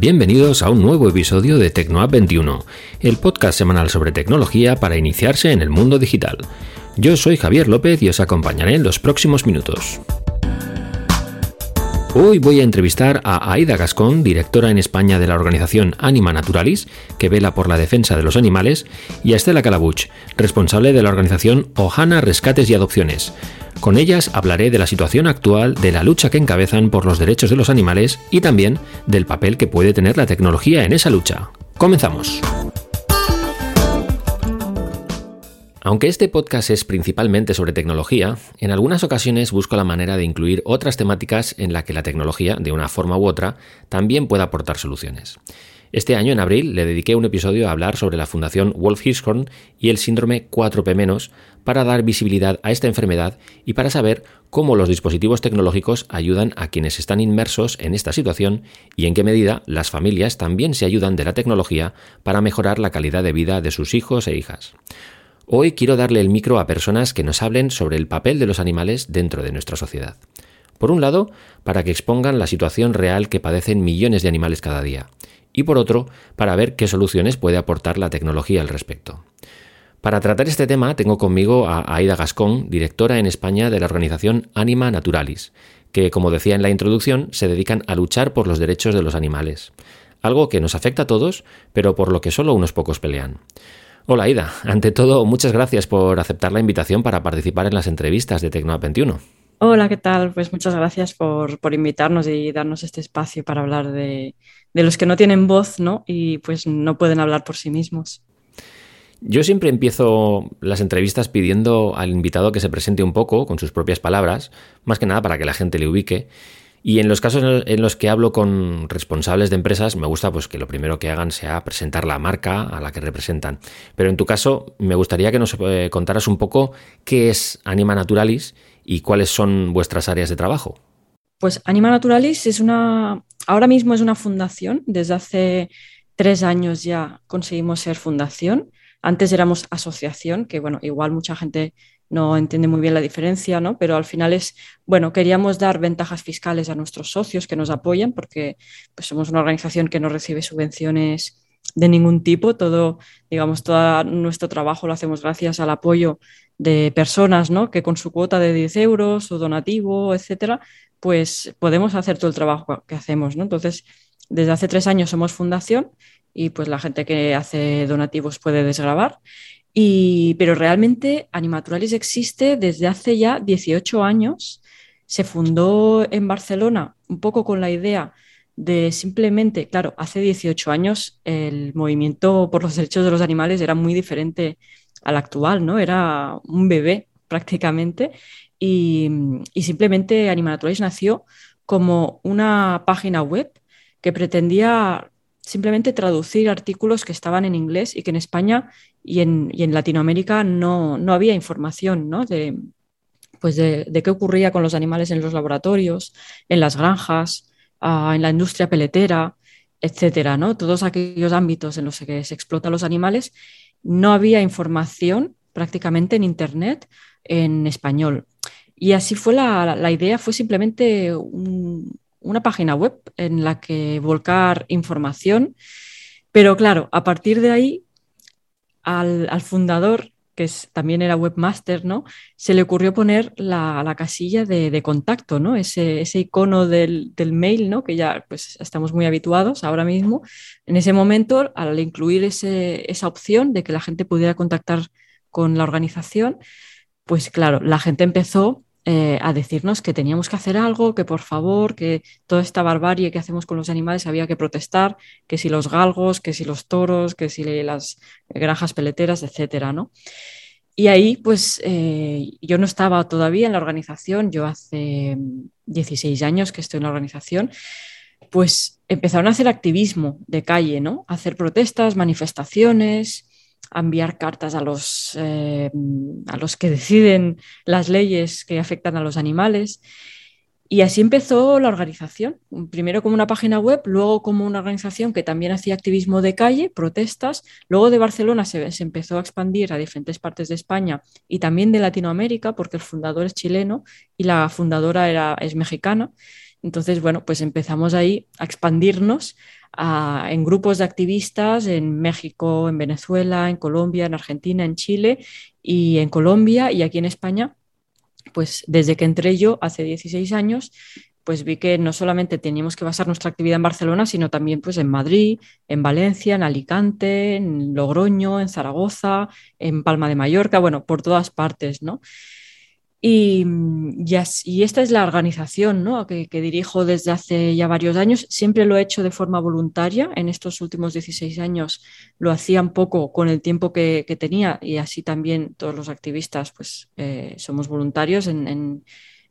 Bienvenidos a un nuevo episodio de TecnoApp 21, el podcast semanal sobre tecnología para iniciarse en el mundo digital. Yo soy Javier López y os acompañaré en los próximos minutos. Hoy voy a entrevistar a Aida Gascón, directora en España de la organización Anima Naturalis, que vela por la defensa de los animales, y a Estela Calabuch, responsable de la organización Ohana Rescates y Adopciones. Con ellas hablaré de la situación actual, de la lucha que encabezan por los derechos de los animales y también del papel que puede tener la tecnología en esa lucha. Comenzamos. Aunque este podcast es principalmente sobre tecnología, en algunas ocasiones busco la manera de incluir otras temáticas en la que la tecnología, de una forma u otra, también pueda aportar soluciones. Este año, en abril, le dediqué un episodio a hablar sobre la Fundación Wolf Hirschhorn y el síndrome 4P- para dar visibilidad a esta enfermedad y para saber cómo los dispositivos tecnológicos ayudan a quienes están inmersos en esta situación y en qué medida las familias también se ayudan de la tecnología para mejorar la calidad de vida de sus hijos e hijas. Hoy quiero darle el micro a personas que nos hablen sobre el papel de los animales dentro de nuestra sociedad. Por un lado, para que expongan la situación real que padecen millones de animales cada día, y por otro, para ver qué soluciones puede aportar la tecnología al respecto. Para tratar este tema tengo conmigo a Aida Gascón, directora en España de la organización Anima Naturalis, que, como decía en la introducción, se dedican a luchar por los derechos de los animales, algo que nos afecta a todos, pero por lo que solo unos pocos pelean. Hola Ida, ante todo muchas gracias por aceptar la invitación para participar en las entrevistas de Tecnoa 21. Hola, ¿qué tal? Pues muchas gracias por, invitarnos y darnos este espacio para hablar de, los que no tienen voz ¿no? y pues no pueden hablar por sí mismos. Yo siempre empiezo las entrevistas pidiendo al invitado que se presente un poco con sus propias palabras, más que nada para que la gente le ubique. Y en los casos en los que hablo con responsables de empresas, me gusta pues que lo primero que hagan sea presentar la marca a la que representan. Pero en tu caso, me gustaría que nos eh, contaras un poco qué es Anima Naturalis y cuáles son vuestras áreas de trabajo. Pues Anima Naturalis es una, ahora mismo es una fundación. Desde hace tres años ya conseguimos ser fundación. Antes éramos asociación, que bueno, igual mucha gente no entiende muy bien la diferencia, ¿no? Pero al final es, bueno, queríamos dar ventajas fiscales a nuestros socios que nos apoyan, porque pues, somos una organización que no recibe subvenciones de ningún tipo, todo, digamos, todo nuestro trabajo lo hacemos gracias al apoyo de personas, ¿no? Que con su cuota de 10 euros, su donativo, etcétera, pues podemos hacer todo el trabajo que hacemos, ¿no? Entonces, desde hace tres años somos fundación y pues la gente que hace donativos puede desgrabar pero realmente Animaturalis existe desde hace ya 18 años. Se fundó en Barcelona un poco con la idea de simplemente, claro, hace 18 años el movimiento por los derechos de los animales era muy diferente al actual, ¿no? Era un bebé prácticamente y, y simplemente Animaturalis nació como una página web que pretendía simplemente traducir artículos que estaban en inglés y que en España y en, Latinoamérica no, había información de, pues de, qué ocurría con los animales en los laboratorios, en las granjas, ah, en la industria peletera, etcétera, ¿no? Todos aquellos ámbitos en los que se explotan los animales, no había información prácticamente en Internet en español. Y así fue la, idea, fue simplemente una página web en la que volcar información. Pero claro, a partir de ahí al, fundador, que también era webmaster, ¿no? Se le ocurrió poner la, casilla de, contacto, ¿no? Ese, icono del, mail, ¿no? Que ya pues, estamos muy habituados ahora mismo. En ese momento, al incluir esa opción de que la gente pudiera contactar con la organización, pues claro, la gente empezó eh, a decirnos que teníamos que hacer algo, que por favor, que toda esta barbarie que hacemos con los animales había que protestar, que si los galgos, que si los toros, que si las granjas peleteras, etcétera, ¿no? Y ahí, pues, eh, yo no estaba todavía en la organización, yo hace 16 años que estoy en la organización, pues empezaron a hacer activismo de calle, ¿no? A hacer protestas, manifestaciones, a enviar cartas a los, eh, a los que deciden las leyes que afectan a los animales. Y así empezó la organización, primero como una página web, luego como una organización que también hacía activismo de calle, protestas, luego de Barcelona se, se, empezó a expandir a diferentes partes de España y también de Latinoamérica, porque el fundador es chileno y la fundadora era, es mexicana. Entonces, bueno, pues empezamos ahí a expandirnos en grupos de activistas en México, en Venezuela, en Colombia, en Argentina, en Chile y en Colombia y aquí en España. Pues desde que entré yo hace 16 años, pues vi que no solamente teníamos que basar nuestra actividad en Barcelona, sino también pues en Madrid, en Valencia, en Alicante, en Logroño, en Zaragoza, en Palma de Mallorca, bueno, por todas partes, ¿no? Y, y, esta es la organización ¿no? que, dirijo desde hace ya varios años. Siempre lo he hecho de forma voluntaria. En estos últimos 16 años lo hacía un poco con el tiempo que, tenía y así también todos los activistas pues, eh, somos voluntarios en,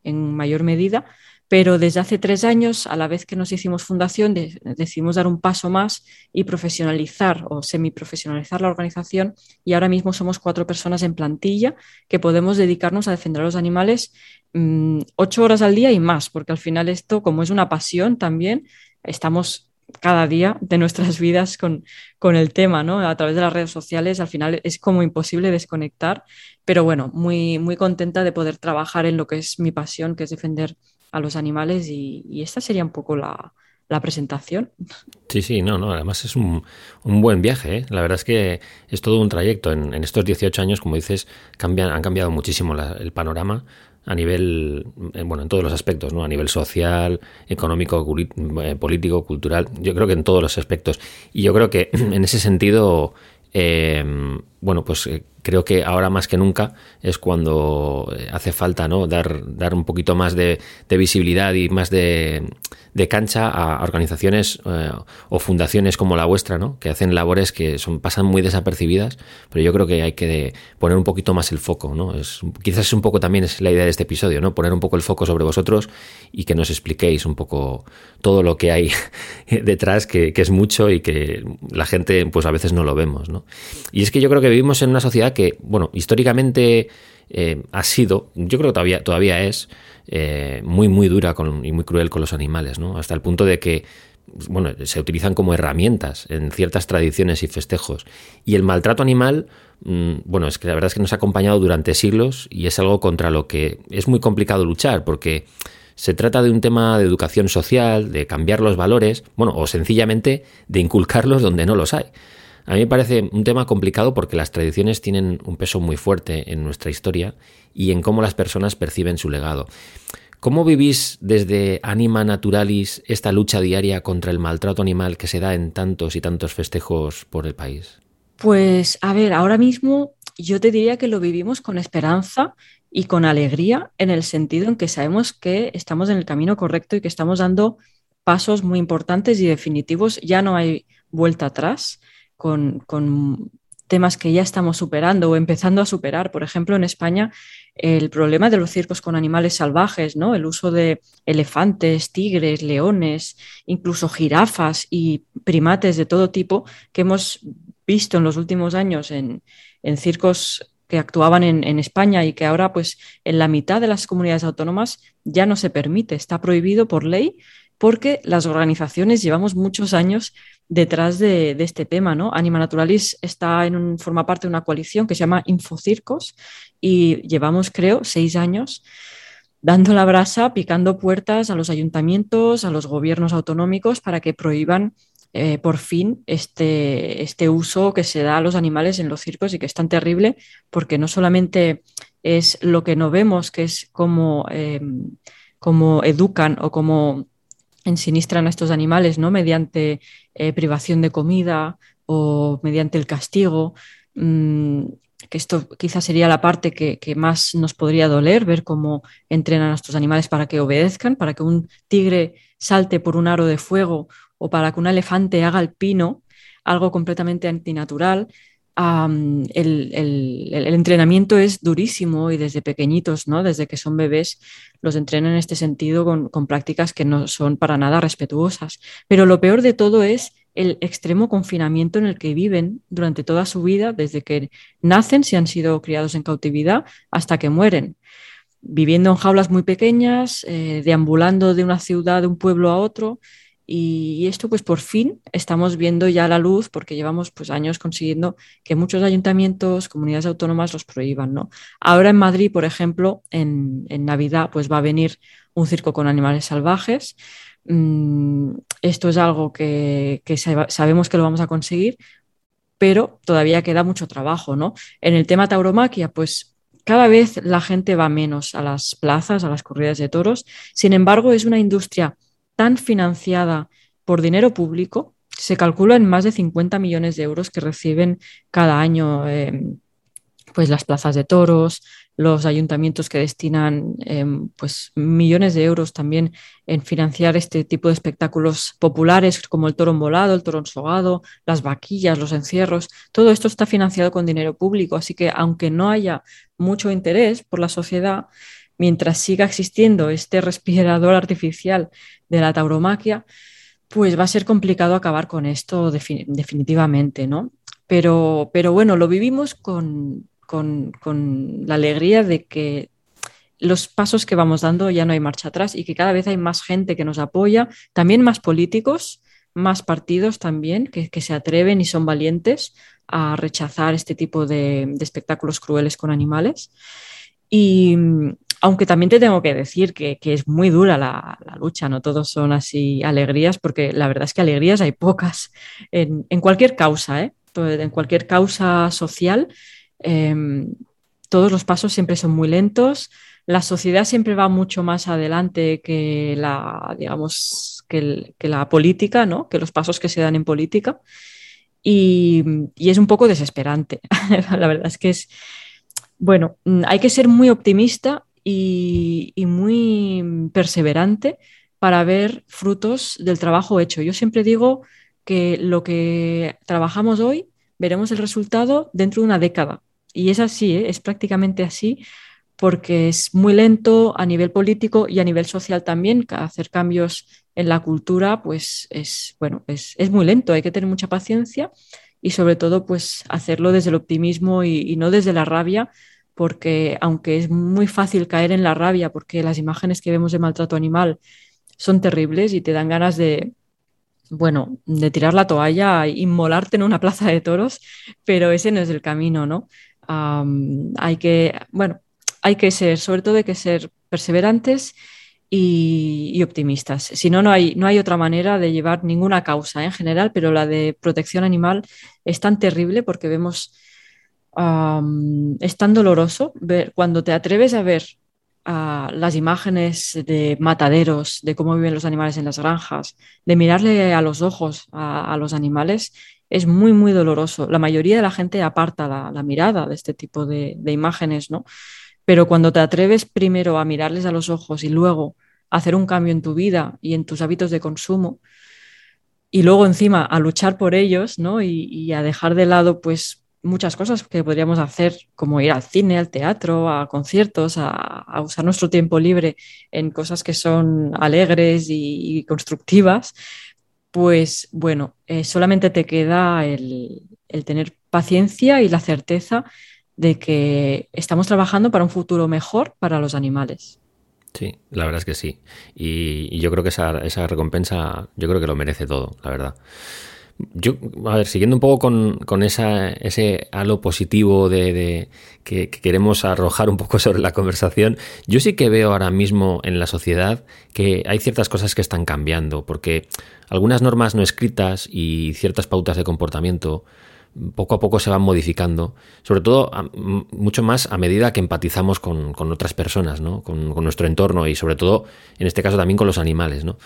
en mayor medida pero desde hace tres años, a la vez que nos hicimos fundación, decidimos dar un paso más y profesionalizar o semiprofesionalizar la organización y ahora mismo somos cuatro personas en plantilla que podemos dedicarnos a defender a los animales mm, ocho horas al día y más, porque al final esto, como es una pasión también, estamos cada día de nuestras vidas con, con el tema, ¿no? A través de las redes sociales, al final es como imposible desconectar, pero bueno, muy, muy contenta de poder trabajar en lo que es mi pasión, que es defender a los animales y, esta sería un poco la, presentación. Sí, sí, no, no, además es un, un buen viaje. ¿eh? La verdad es que es todo un trayecto. En, estos 18 años, como dices, cambian, han cambiado muchísimo el panorama a nivel, eh, bueno, en todos los aspectos, ¿no? A nivel social, económico, eh, político, cultural. Yo creo que en todos los aspectos. Y yo creo que en ese sentido, bueno, pues creo que ahora más que nunca es cuando hace falta ¿no? dar, dar un poquito más de, visibilidad y más de, cancha a organizaciones eh, o fundaciones como la vuestra, ¿no? que hacen labores que son, pasan muy desapercibidas, pero yo creo que hay que poner un poquito más el foco. ¿no? Es, quizás es un poco también es la idea de este episodio, ¿no? poner un poco el foco sobre vosotros y que nos expliquéis un poco todo lo que hay detrás, que, que es mucho y que la gente pues a veces no lo vemos. ¿no? Y es que yo creo que vivimos en una sociedad que, bueno, históricamente eh, ha sido, yo creo que todavía, todavía es, eh, muy, muy dura y muy cruel con los animales, ¿no? Hasta el punto de que bueno, se utilizan como herramientas en ciertas tradiciones y festejos. Y el maltrato animal, mm, bueno, es que la verdad es que nos ha acompañado durante siglos y es algo contra lo que es muy complicado luchar, porque se trata de un tema de educación social, de cambiar los valores, bueno, o sencillamente de inculcarlos donde no los hay. A mí me parece un tema complicado porque las tradiciones tienen un peso muy fuerte en nuestra historia y en cómo las personas perciben su legado. ¿Cómo vivís desde Anima Naturalis esta lucha diaria contra el maltrato animal que se da en tantos y tantos festejos por el país? Pues a ver, ahora mismo yo te diría que lo vivimos con esperanza y con alegría en el sentido en que sabemos que estamos en el camino correcto y que estamos dando pasos muy importantes y definitivos. Ya no hay vuelta atrás con, temas que ya estamos superando o empezando a superar. Por ejemplo, en España, el problema de los circos con animales salvajes, ¿no? El uso de elefantes, tigres, leones, incluso jirafas y primates de todo tipo que hemos visto en los últimos años en, circos que actuaban en, en, España y que ahora, pues, en la mitad de las comunidades autónomas ya no se permite, está prohibido por ley porque las organizaciones llevamos muchos años detrás de, este tema. ¿no? Anima Naturalis está en forma parte de una coalición que se llama Infocircos y llevamos, creo, seis años dando la brasa, picando puertas a los ayuntamientos, a los gobiernos autonómicos para que prohíban eh, por fin este, este uso que se da a los animales en los circos y que es tan terrible porque no solamente es lo que no vemos, que es cómo, eh, cómo educan o cómo ensinistran a estos animales, ¿no? Mediante eh, privación de comida o mediante el castigo. Mm, que esto quizás sería la parte que, más nos podría doler, ver cómo entrenan a estos animales para que obedezcan, para que un tigre salte por un aro de fuego o para que un elefante haga el pino, algo completamente antinatural el, entrenamiento es durísimo y desde pequeñitos, ¿no? desde que son bebés, los entrenan en este sentido con, prácticas que no son para nada respetuosas. Pero lo peor de todo es el extremo confinamiento en el que viven durante toda su vida, desde que nacen, si han sido criados en cautividad, hasta que mueren, viviendo en jaulas muy pequeñas, eh, deambulando de una ciudad, de un pueblo a otro Y esto, pues por fin estamos viendo ya la luz, porque llevamos pues años consiguiendo que muchos ayuntamientos, comunidades autónomas los prohíban, ¿no? Ahora en Madrid, por ejemplo, en, Navidad, pues va a venir un circo con animales salvajes. Mm, esto es algo que, sabemos que lo vamos a conseguir, pero todavía queda mucho trabajo, ¿no? En el tema tauromaquia, pues cada vez la gente va menos a las plazas, a las corridas de toros. Sin embargo, es una industria tan financiada por dinero público, se calcula en más de 50 millones de euros que reciben cada año em, pues las plazas de toros, los ayuntamientos que destinan em, pues millones de euros también en financiar este tipo de espectáculos populares como el toro volado, el toro ensogado, las vaquillas, los encierros, todo esto está financiado con dinero público, así que aunque no haya mucho interés por la sociedad, mientras siga existiendo este respirador artificial de la tauromaquia, pues va a ser complicado acabar con esto definitivamente, ¿no? Pero, pero bueno, lo vivimos con, la alegría de que los pasos que vamos dando ya no hay marcha atrás y que cada vez hay más gente que nos apoya, también más políticos, más partidos también que, se atreven y son valientes a rechazar este tipo de, de espectáculos crueles con animales. Y, aunque también te tengo que decir que, es muy dura la, lucha, no todos son así alegrías, porque la verdad es que alegrías hay pocas en, cualquier causa, ¿eh? en cualquier causa social. Em, todos los pasos siempre son muy lentos. La sociedad siempre va mucho más adelante que la, digamos, que, la política, ¿no? que los pasos que se dan en política. Y, y es un poco desesperante. la verdad es que es, bueno, hay que ser muy optimista y, muy perseverante para ver frutos del trabajo hecho. Yo siempre digo que lo que trabajamos hoy veremos el resultado dentro de una década. Y es así, ¿eh? es prácticamente así, porque es muy lento a nivel político y a nivel social también. Hacer cambios en la cultura, pues es, bueno, es, muy lento, hay que tener mucha paciencia y sobre todo, pues hacerlo desde el optimismo y no desde la rabia, porque aunque es muy fácil caer en la rabia, porque las imágenes que vemos de maltrato animal son terribles y te dan ganas de, bueno, de tirar la toalla e inmolarte en una plaza de toros, pero ese no es el camino, ¿no? hay que, bueno, hay que ser, sobre todo hay que ser perseverantes y, optimistas. Si no, no hay, no hay otra manera de llevar ninguna causa en general, pero la de protección animal es tan terrible porque vemos es tan doloroso ver cuando te atreves a ver las imágenes de mataderos, de cómo viven los animales en las granjas, de mirarle a los ojos a, los animales, es muy, muy doloroso. La mayoría de la gente aparta la, mirada de este tipo de, imágenes, ¿no? Pero cuando te atreves primero a mirarles a los ojos y luego hacer un cambio en tu vida y en tus hábitos de consumo, y luego encima a luchar por ellos, ¿no? Y a dejar de lado, pues, muchas cosas que podríamos hacer, como ir al cine, al teatro, a conciertos, a, usar nuestro tiempo libre en cosas que son alegres y, constructivas, pues bueno, eh, solamente te queda el, tener paciencia y la certeza de que estamos trabajando para un futuro mejor para los animales. Sí, la verdad es que sí. Y, yo creo que esa, esa recompensa, yo creo que lo merece todo, la verdad. Yo, a ver, siguiendo un poco con, esa, ese halo positivo de, que, queremos arrojar un poco sobre la conversación, yo sí que veo ahora mismo en la sociedad que hay ciertas cosas que están cambiando, porque algunas normas no escritas y ciertas pautas de comportamiento poco a poco se van modificando, sobre todo mucho más a medida que empatizamos con, otras personas, ¿no? con, nuestro entorno y sobre todo, en este caso también con los animales. ¿no?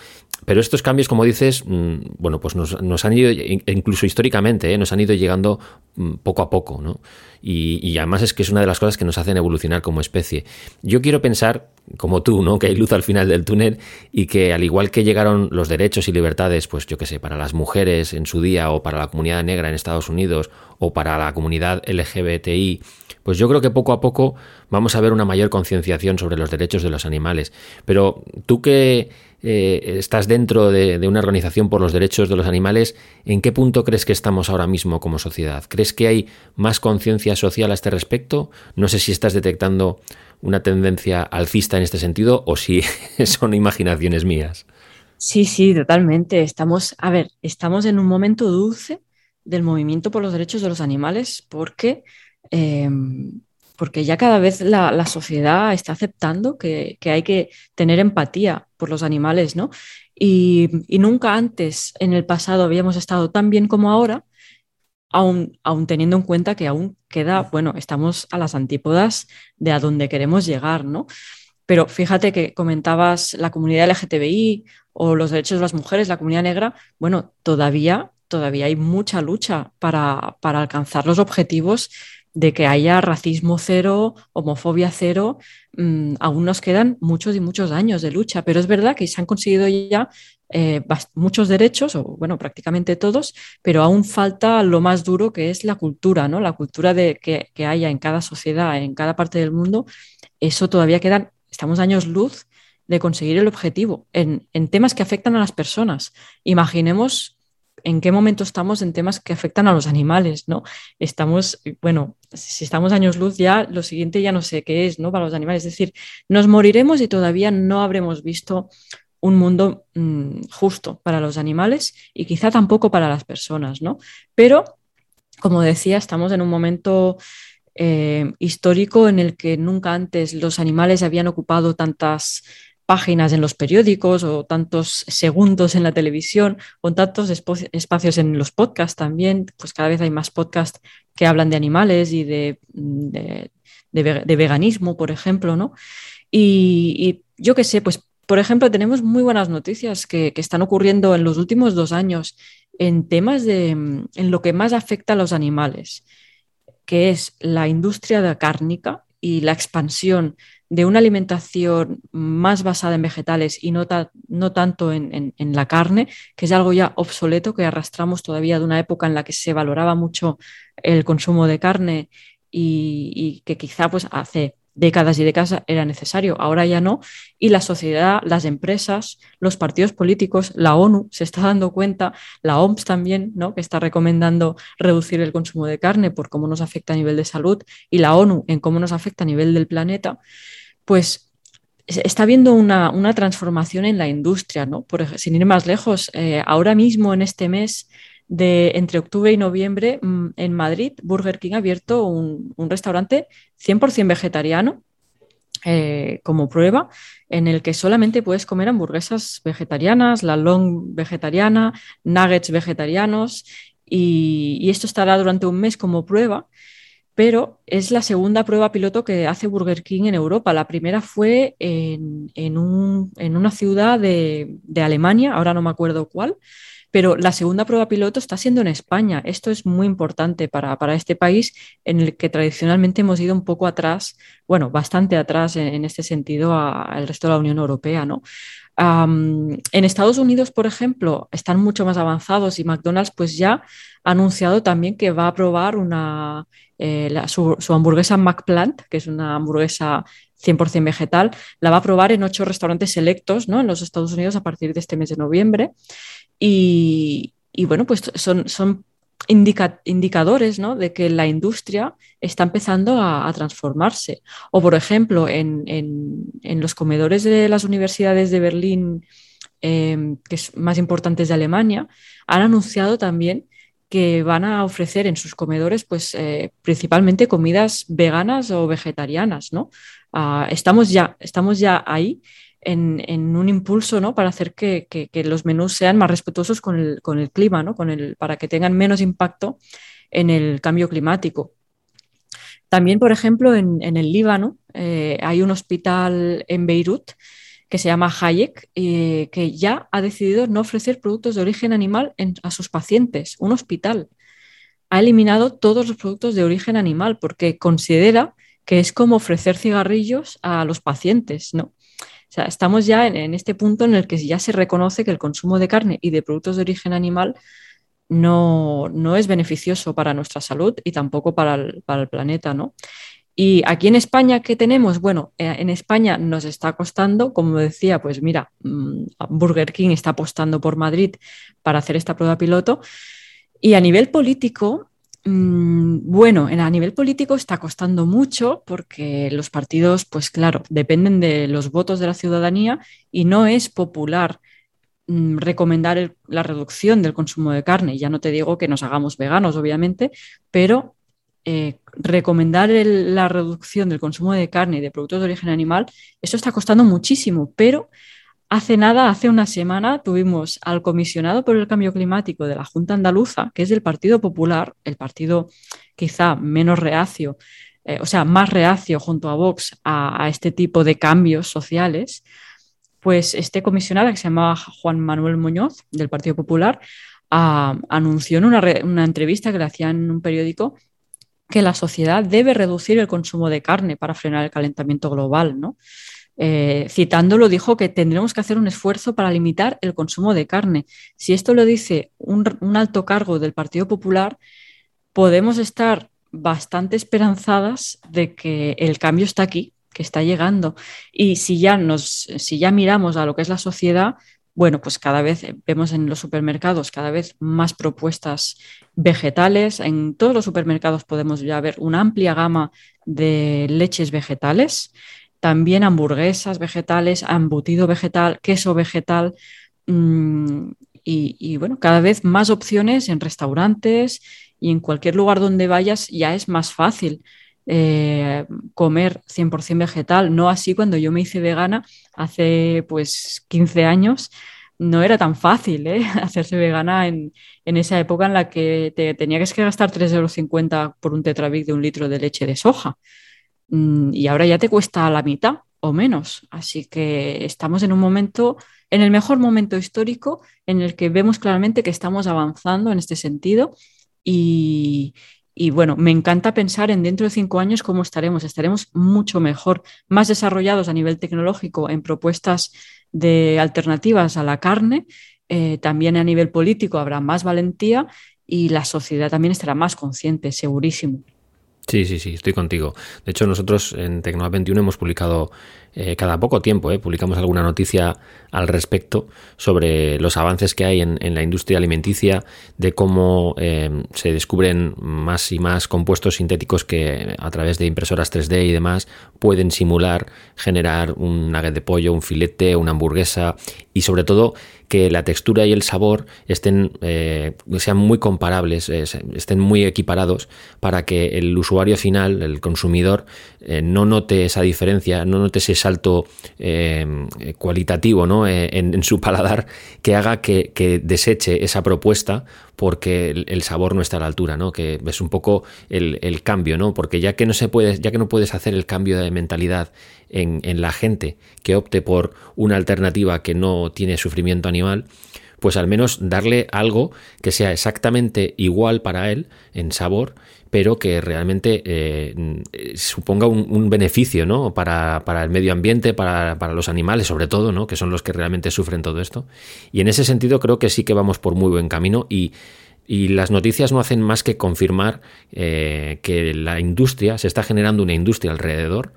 Pero estos cambios, como dices, mm, bueno, pues nos, han ido, incluso históricamente, ¿eh? nos han ido llegando mm, poco a poco. ¿no? Y, además es que es una de las cosas que nos hacen evolucionar como especie. Yo quiero pensar, como tú, ¿no? que hay luz al final del túnel y que al igual que llegaron los derechos y libertades, pues yo qué sé, para las mujeres en su día o para la comunidad negra en Estados Unidos o para la comunidad LGBTI, pues yo creo que poco a poco vamos a ver una mayor concienciación sobre los derechos de los animales. Pero tú que eh, estás dentro de, una organización por los derechos de los animales, ¿en qué punto crees que estamos ahora mismo como sociedad? ¿Crees que hay más conciencia social a este respecto? No sé si estás detectando una tendencia alcista en este sentido o si son imaginaciones mías. Sí, sí, totalmente. Estamos, a ver, estamos en un momento dulce del movimiento por los derechos de los animales porque, em, porque ya cada vez la, sociedad está aceptando que, hay que tener empatía por los animales, ¿no? Y, nunca antes en el pasado habíamos estado tan bien como ahora, aún, aún teniendo en cuenta que aún queda, bueno, estamos a las antípodas de a dónde queremos llegar, ¿no? Pero fíjate que comentabas la comunidad LGTBI o los derechos de las mujeres, la comunidad negra, bueno, todavía, todavía hay mucha lucha para, para alcanzar los objetivos de que haya racismo cero, homofobia cero, mm, aún nos quedan muchos y muchos años de lucha, pero es verdad que se han conseguido ya eh, muchos derechos, o bueno, prácticamente todos, pero aún falta lo más duro que es la cultura, ¿no? La cultura de que, que haya en cada sociedad, en cada parte del mundo, eso todavía quedan, estamos años luz de conseguir el objetivo en, en temas que afectan a las personas. Imaginemos en qué momento estamos en temas que afectan a los animales, ¿no? Estamos, bueno, si estamos años luz ya, lo siguiente ya no sé qué es, ¿no? Para los animales. Es decir, nos moriremos y todavía no habremos visto un mundo mm, justo para los animales y quizá tampoco para las personas, ¿no? Pero, como decía, estamos en un momento eh, histórico en el que nunca antes los animales habían ocupado tantas páginas en los periódicos o tantos segundos en la televisión o tantos espacios en los podcasts también, pues cada vez hay más podcasts que hablan de animales y de, de, veganismo, por ejemplo, ¿no? Y, yo qué sé, pues por ejemplo, tenemos muy buenas noticias que, que, están ocurriendo en los últimos dos años en temas de en lo que más afecta a los animales, que es la industria de cárnica y la expansión de una alimentación más basada en vegetales y no, no tanto en, la carne, que es algo ya obsoleto que arrastramos todavía de una época en la que se valoraba mucho el consumo de carne y, y que quizá pues hace décadas y décadas era necesario, ahora ya no, y la sociedad, las empresas, los partidos políticos, la ONU se está dando cuenta, la OMS también, ¿no? que está recomendando reducir el consumo de carne por cómo nos afecta a nivel de salud, y la ONU en cómo nos afecta a nivel del planeta, pues está habiendo una, transformación en la industria, ¿no? Por, sin ir más lejos, eh, ahora mismo en este mes de entre octubre y noviembre mm, en Madrid, Burger King ha abierto un, restaurante 100% vegetariano eh, como prueba, en el que solamente puedes comer hamburguesas vegetarianas, la long vegetariana, nuggets vegetarianos, y esto estará durante un mes como prueba pero es la segunda prueba piloto que hace Burger King en Europa. La primera fue en, una ciudad de, Alemania, ahora no me acuerdo cuál, pero la segunda prueba piloto está siendo en España. Esto es muy importante para, este país en el que tradicionalmente hemos ido un poco atrás, bueno, bastante atrás en, este sentido al resto de la Unión Europea, ¿no? En Estados Unidos, por ejemplo, están mucho más avanzados y McDonald's pues ya ha anunciado también que va a probar una eh, su, hamburguesa McPlant, que es una hamburguesa 100% vegetal, la va a probar en ocho restaurantes selectos ¿no? en los Estados Unidos a partir de este mes de noviembre. Y, bueno, pues son, son indicadores ¿no? de que la industria está empezando a, transformarse. O, por ejemplo, en, los comedores de las universidades de Berlín, eh, que es más importantes de Alemania, han anunciado también que van a ofrecer en sus comedores, pues eh, principalmente comidas veganas o vegetarianas, ¿no? Ah, estamos, ya, estamos ya ahí en, un impulso, ¿no? Para hacer que, los menús sean más respetuosos con el, con el clima, ¿no? Con el, para que tengan menos impacto en el cambio climático. También, por ejemplo, en, el Líbano eh, hay un hospital en Beirut que se llama Hayek, eh, que ya ha decidido no ofrecer productos de origen animal a sus pacientes. Un hospital ha eliminado todos los productos de origen animal porque considera que es como ofrecer cigarrillos a los pacientes, ¿no? Estamos ya en, este punto en el que ya se reconoce que el consumo de carne y de productos de origen animal no, no es beneficioso para nuestra salud y tampoco para el, para el planeta, ¿no? Y aquí en España, ¿qué tenemos? Bueno, eh, en España nos está costando, como decía, pues mira, mm, Burger King está apostando por Madrid para hacer esta prueba piloto. Y a nivel político, bueno, a nivel político está costando mucho porque los partidos, pues claro, dependen de los votos de la ciudadanía y no es popular mm, recomendar la reducción del consumo de carne. Ya no te digo que nos hagamos veganos, obviamente, pero eh, recomendar la reducción del consumo de carne y de productos de origen animal, eso está costando muchísimo, pero hace nada, hace una semana, tuvimos al comisionado por el cambio climático de la Junta Andaluza, que es del Partido Popular, el partido quizá menos reacio, eh, o sea, más reacio junto a Vox a, este tipo de cambios sociales, pues este comisionado que se llamaba Juan Manuel Muñoz, del Partido Popular, anunció en una, una entrevista que le hacía en un periódico que la sociedad debe reducir el consumo de carne para frenar el calentamiento global, ¿no? Eh, citándolo, dijo que tendremos que hacer un esfuerzo para limitar el consumo de carne. Si esto lo dice un, alto cargo del Partido Popular, podemos estar bastante esperanzadas de que el cambio está aquí, que está llegando. Y si ya, nos, si ya miramos a lo que es la sociedad, bueno, pues cada vez vemos en los supermercados cada vez más propuestas vegetales. En todos los supermercados podemos ya ver una amplia gama de leches vegetales, también hamburguesas vegetales, embutido vegetal, queso vegetal. Mm, y, bueno, cada vez más opciones en restaurantes y en cualquier lugar donde vayas ya es más fácil. Eh, comer 100% vegetal, no así cuando yo me hice vegana hace pues 15 años, no era tan fácil ¿eh? hacerse vegana en, esa época en la que te tenías que gastar 3,50 euros por un tetrabic de un litro de leche de soja. Mm, y ahora ya te cuesta la mitad o menos. Así que estamos en un momento, en el mejor momento histórico, en el que vemos claramente que estamos avanzando en este sentido y, bueno, me encanta pensar en dentro de cinco años cómo estaremos. Estaremos mucho mejor, más desarrollados a nivel tecnológico en propuestas de alternativas a la carne. Eh, también a nivel político habrá más valentía y la sociedad también estará más consciente, segurísimo. Sí, sí, sí, estoy contigo. De hecho, nosotros en Tecnoa 21 hemos publicado eh, cada poco tiempo, eh, publicamos alguna noticia al respecto sobre los avances que hay en, la industria alimenticia, de cómo eh, se descubren más y más compuestos sintéticos que a través de impresoras 3D y demás pueden simular generar un nugget de pollo, un filete, una hamburguesa y sobre todo que la textura y el sabor estén sean muy comparables, estén muy equiparados para que el usuario final, el consumidor, no note esa diferencia, no note ese salto cualitativo ¿no? en, su paladar que haga que, deseche esa propuesta porque el, sabor no está a la altura, ¿no? Que es un poco el, el, cambio, ¿no? Porque ya que no se puede, ya que no puedes hacer el cambio de mentalidad en, la gente que opte por una alternativa que no tiene sufrimiento animal, pues al menos darle algo que sea exactamente igual para él en sabor, pero que realmente eh, suponga un, beneficio ¿no? para, el medio ambiente, para, los animales sobre todo, ¿no? que son los que realmente sufren todo esto. Y en ese sentido creo que sí que vamos por muy buen camino y, las noticias no hacen más que confirmar eh, que la industria, se está generando una industria alrededor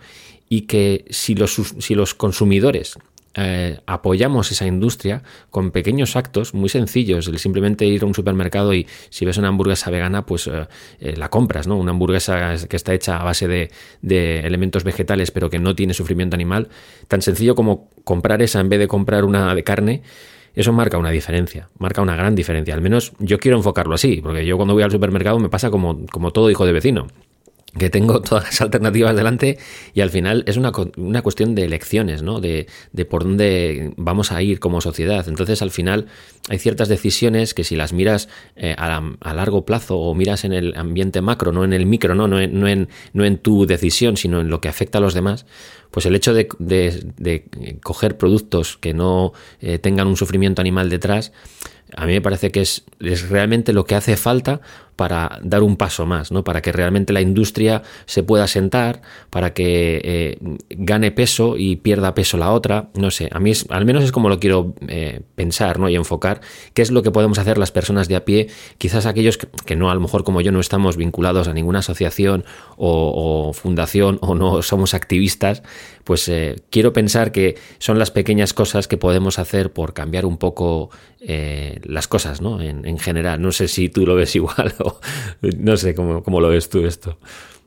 y que si los, si los consumidores eh, apoyamos esa industria con pequeños actos muy sencillos, el simplemente ir a un supermercado y si ves una hamburguesa vegana, pues eh, eh, la compras, ¿no? Una hamburguesa que está hecha a base de, de, elementos vegetales pero que no tiene sufrimiento animal, tan sencillo como comprar esa en vez de comprar una de carne, eso marca una diferencia, marca una gran diferencia. Al menos yo quiero enfocarlo así, porque yo cuando voy al supermercado me pasa como, como todo hijo de vecino que tengo todas las alternativas delante y al final es una, una cuestión de elecciones, ¿no? De, de, por dónde vamos a ir como sociedad. Entonces al final hay ciertas decisiones que si las miras eh, a, a, largo plazo o miras en el ambiente macro, no en el micro, no, no, en, no, en, tu decisión, sino en lo que afecta a los demás, pues el hecho de, de, coger productos que no eh, tengan un sufrimiento animal detrás, a mí me parece que es, es realmente lo que hace falta para dar un paso más, ¿no? para que realmente la industria se pueda sentar, para que eh, gane peso y pierda peso la otra. No sé, a mí es, al menos es como lo quiero eh, pensar ¿no? y enfocar, qué es lo que podemos hacer las personas de a pie, quizás aquellos que, no, a lo mejor como yo no estamos vinculados a ninguna asociación o, fundación o no somos activistas, pues eh, quiero pensar que son las pequeñas cosas que podemos hacer por cambiar un poco las cosas ¿no? en, en general. No sé si tú lo ves igual no sé cómo, lo ves tú esto.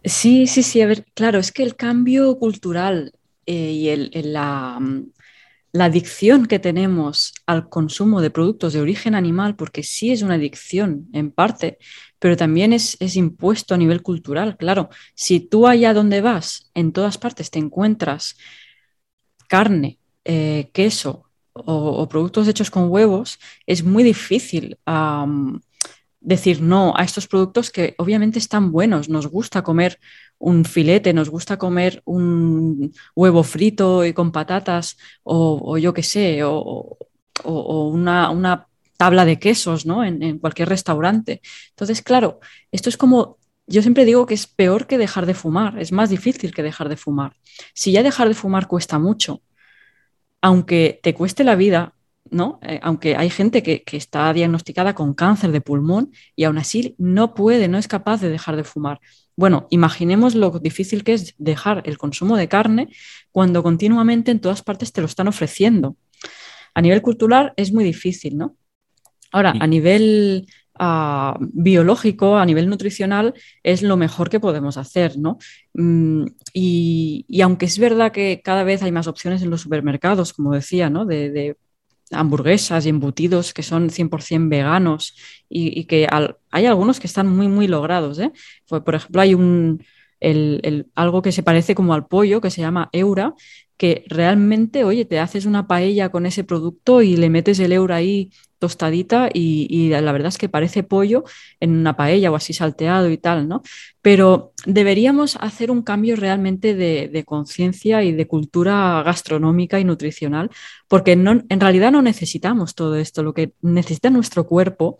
Sí, sí, sí, a ver, claro, es que el cambio cultural eh, y el, la, la adicción que tenemos al consumo de productos de origen animal, porque sí es una adicción en parte, pero también es, impuesto a nivel cultural. Claro, si tú allá donde vas, en todas partes te encuentras carne, eh, queso o, productos hechos con huevos, es muy difícil decir no a estos productos que obviamente están buenos. Nos gusta comer un filete, nos gusta comer un huevo frito y con patatas o, yo qué sé, o, una, tabla de quesos ¿no? En, cualquier restaurante. Entonces, claro, esto es como, yo siempre digo que es peor que dejar de fumar, es más difícil que dejar de fumar. Si ya dejar de fumar cuesta mucho, aunque te cueste la vida, ¿no? Eh, aunque hay gente que, que, está diagnosticada con cáncer de pulmón y aún así no puede, no es capaz de dejar de fumar. Bueno, imaginemos lo difícil que es dejar el consumo de carne cuando continuamente en todas partes te lo están ofreciendo. A nivel cultural es muy difícil, ¿no? Ahora, a nivel ah, biológico, a nivel nutricional, es lo mejor que podemos hacer, ¿no? Mm, y, aunque es verdad que cada vez hay más opciones en los supermercados, como decía, ¿no? de hamburguesas y embutidos que son 100% veganos y, que hay algunos que están muy, muy logrados. ¿eh? Por ejemplo, hay un, algo que se parece como al pollo que se llama Eura, que realmente, oye, te haces una paella con ese producto y le metes el Eura ahí tostadita y, la verdad es que parece pollo en una paella o así salteado y tal, ¿no? Pero deberíamos hacer un cambio realmente de, conciencia y de cultura gastronómica y nutricional, porque en realidad no necesitamos todo esto, lo que necesita nuestro cuerpo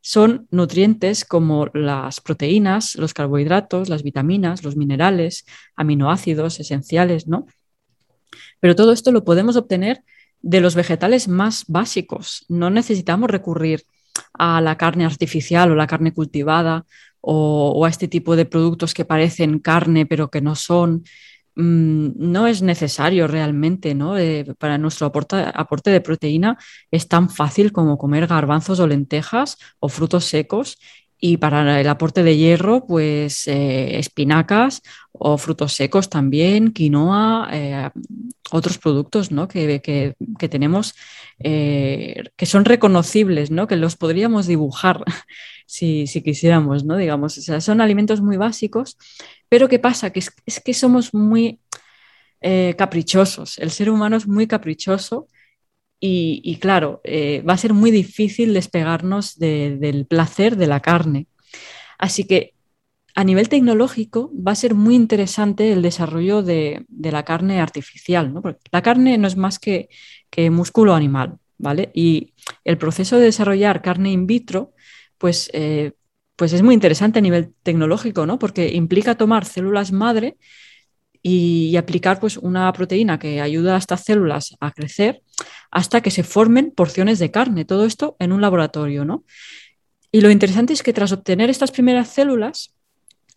son nutrientes como las proteínas, los carbohidratos, las vitaminas, los minerales, aminoácidos esenciales, ¿no? Pero todo esto lo podemos obtener de los vegetales más básicos. No necesitamos recurrir a la carne artificial o la carne cultivada o, a este tipo de productos que parecen carne pero que no son. Mm, no es necesario realmente, ¿no? Eh, para nuestro aporte, aporte de proteína es tan fácil como comer garbanzos o lentejas o frutos secos y para el aporte de hierro, pues eh, espinacas o frutos secos también, quinoa, eh, otros productos ¿no? que, que, tenemos eh, que son reconocibles, ¿no? que los podríamos dibujar si, si, quisiéramos, ¿no? digamos. Son alimentos muy básicos, pero ¿qué pasa? Que es, es que somos muy caprichosos. El ser humano es muy caprichoso y, claro, eh, va a ser muy difícil despegarnos del placer de la carne. Así que a nivel tecnológico va a ser muy interesante el desarrollo de, la carne artificial, ¿no? Porque la carne no es más que, músculo animal, ¿vale? Y el proceso de desarrollar carne in vitro, pues, eh, pues es muy interesante a nivel tecnológico, ¿no? Porque implica tomar células madre y, aplicar pues, una proteína que ayuda a estas células a crecer hasta que se formen porciones de carne, todo esto en un laboratorio. ¿no? Y lo interesante es que tras obtener estas primeras células,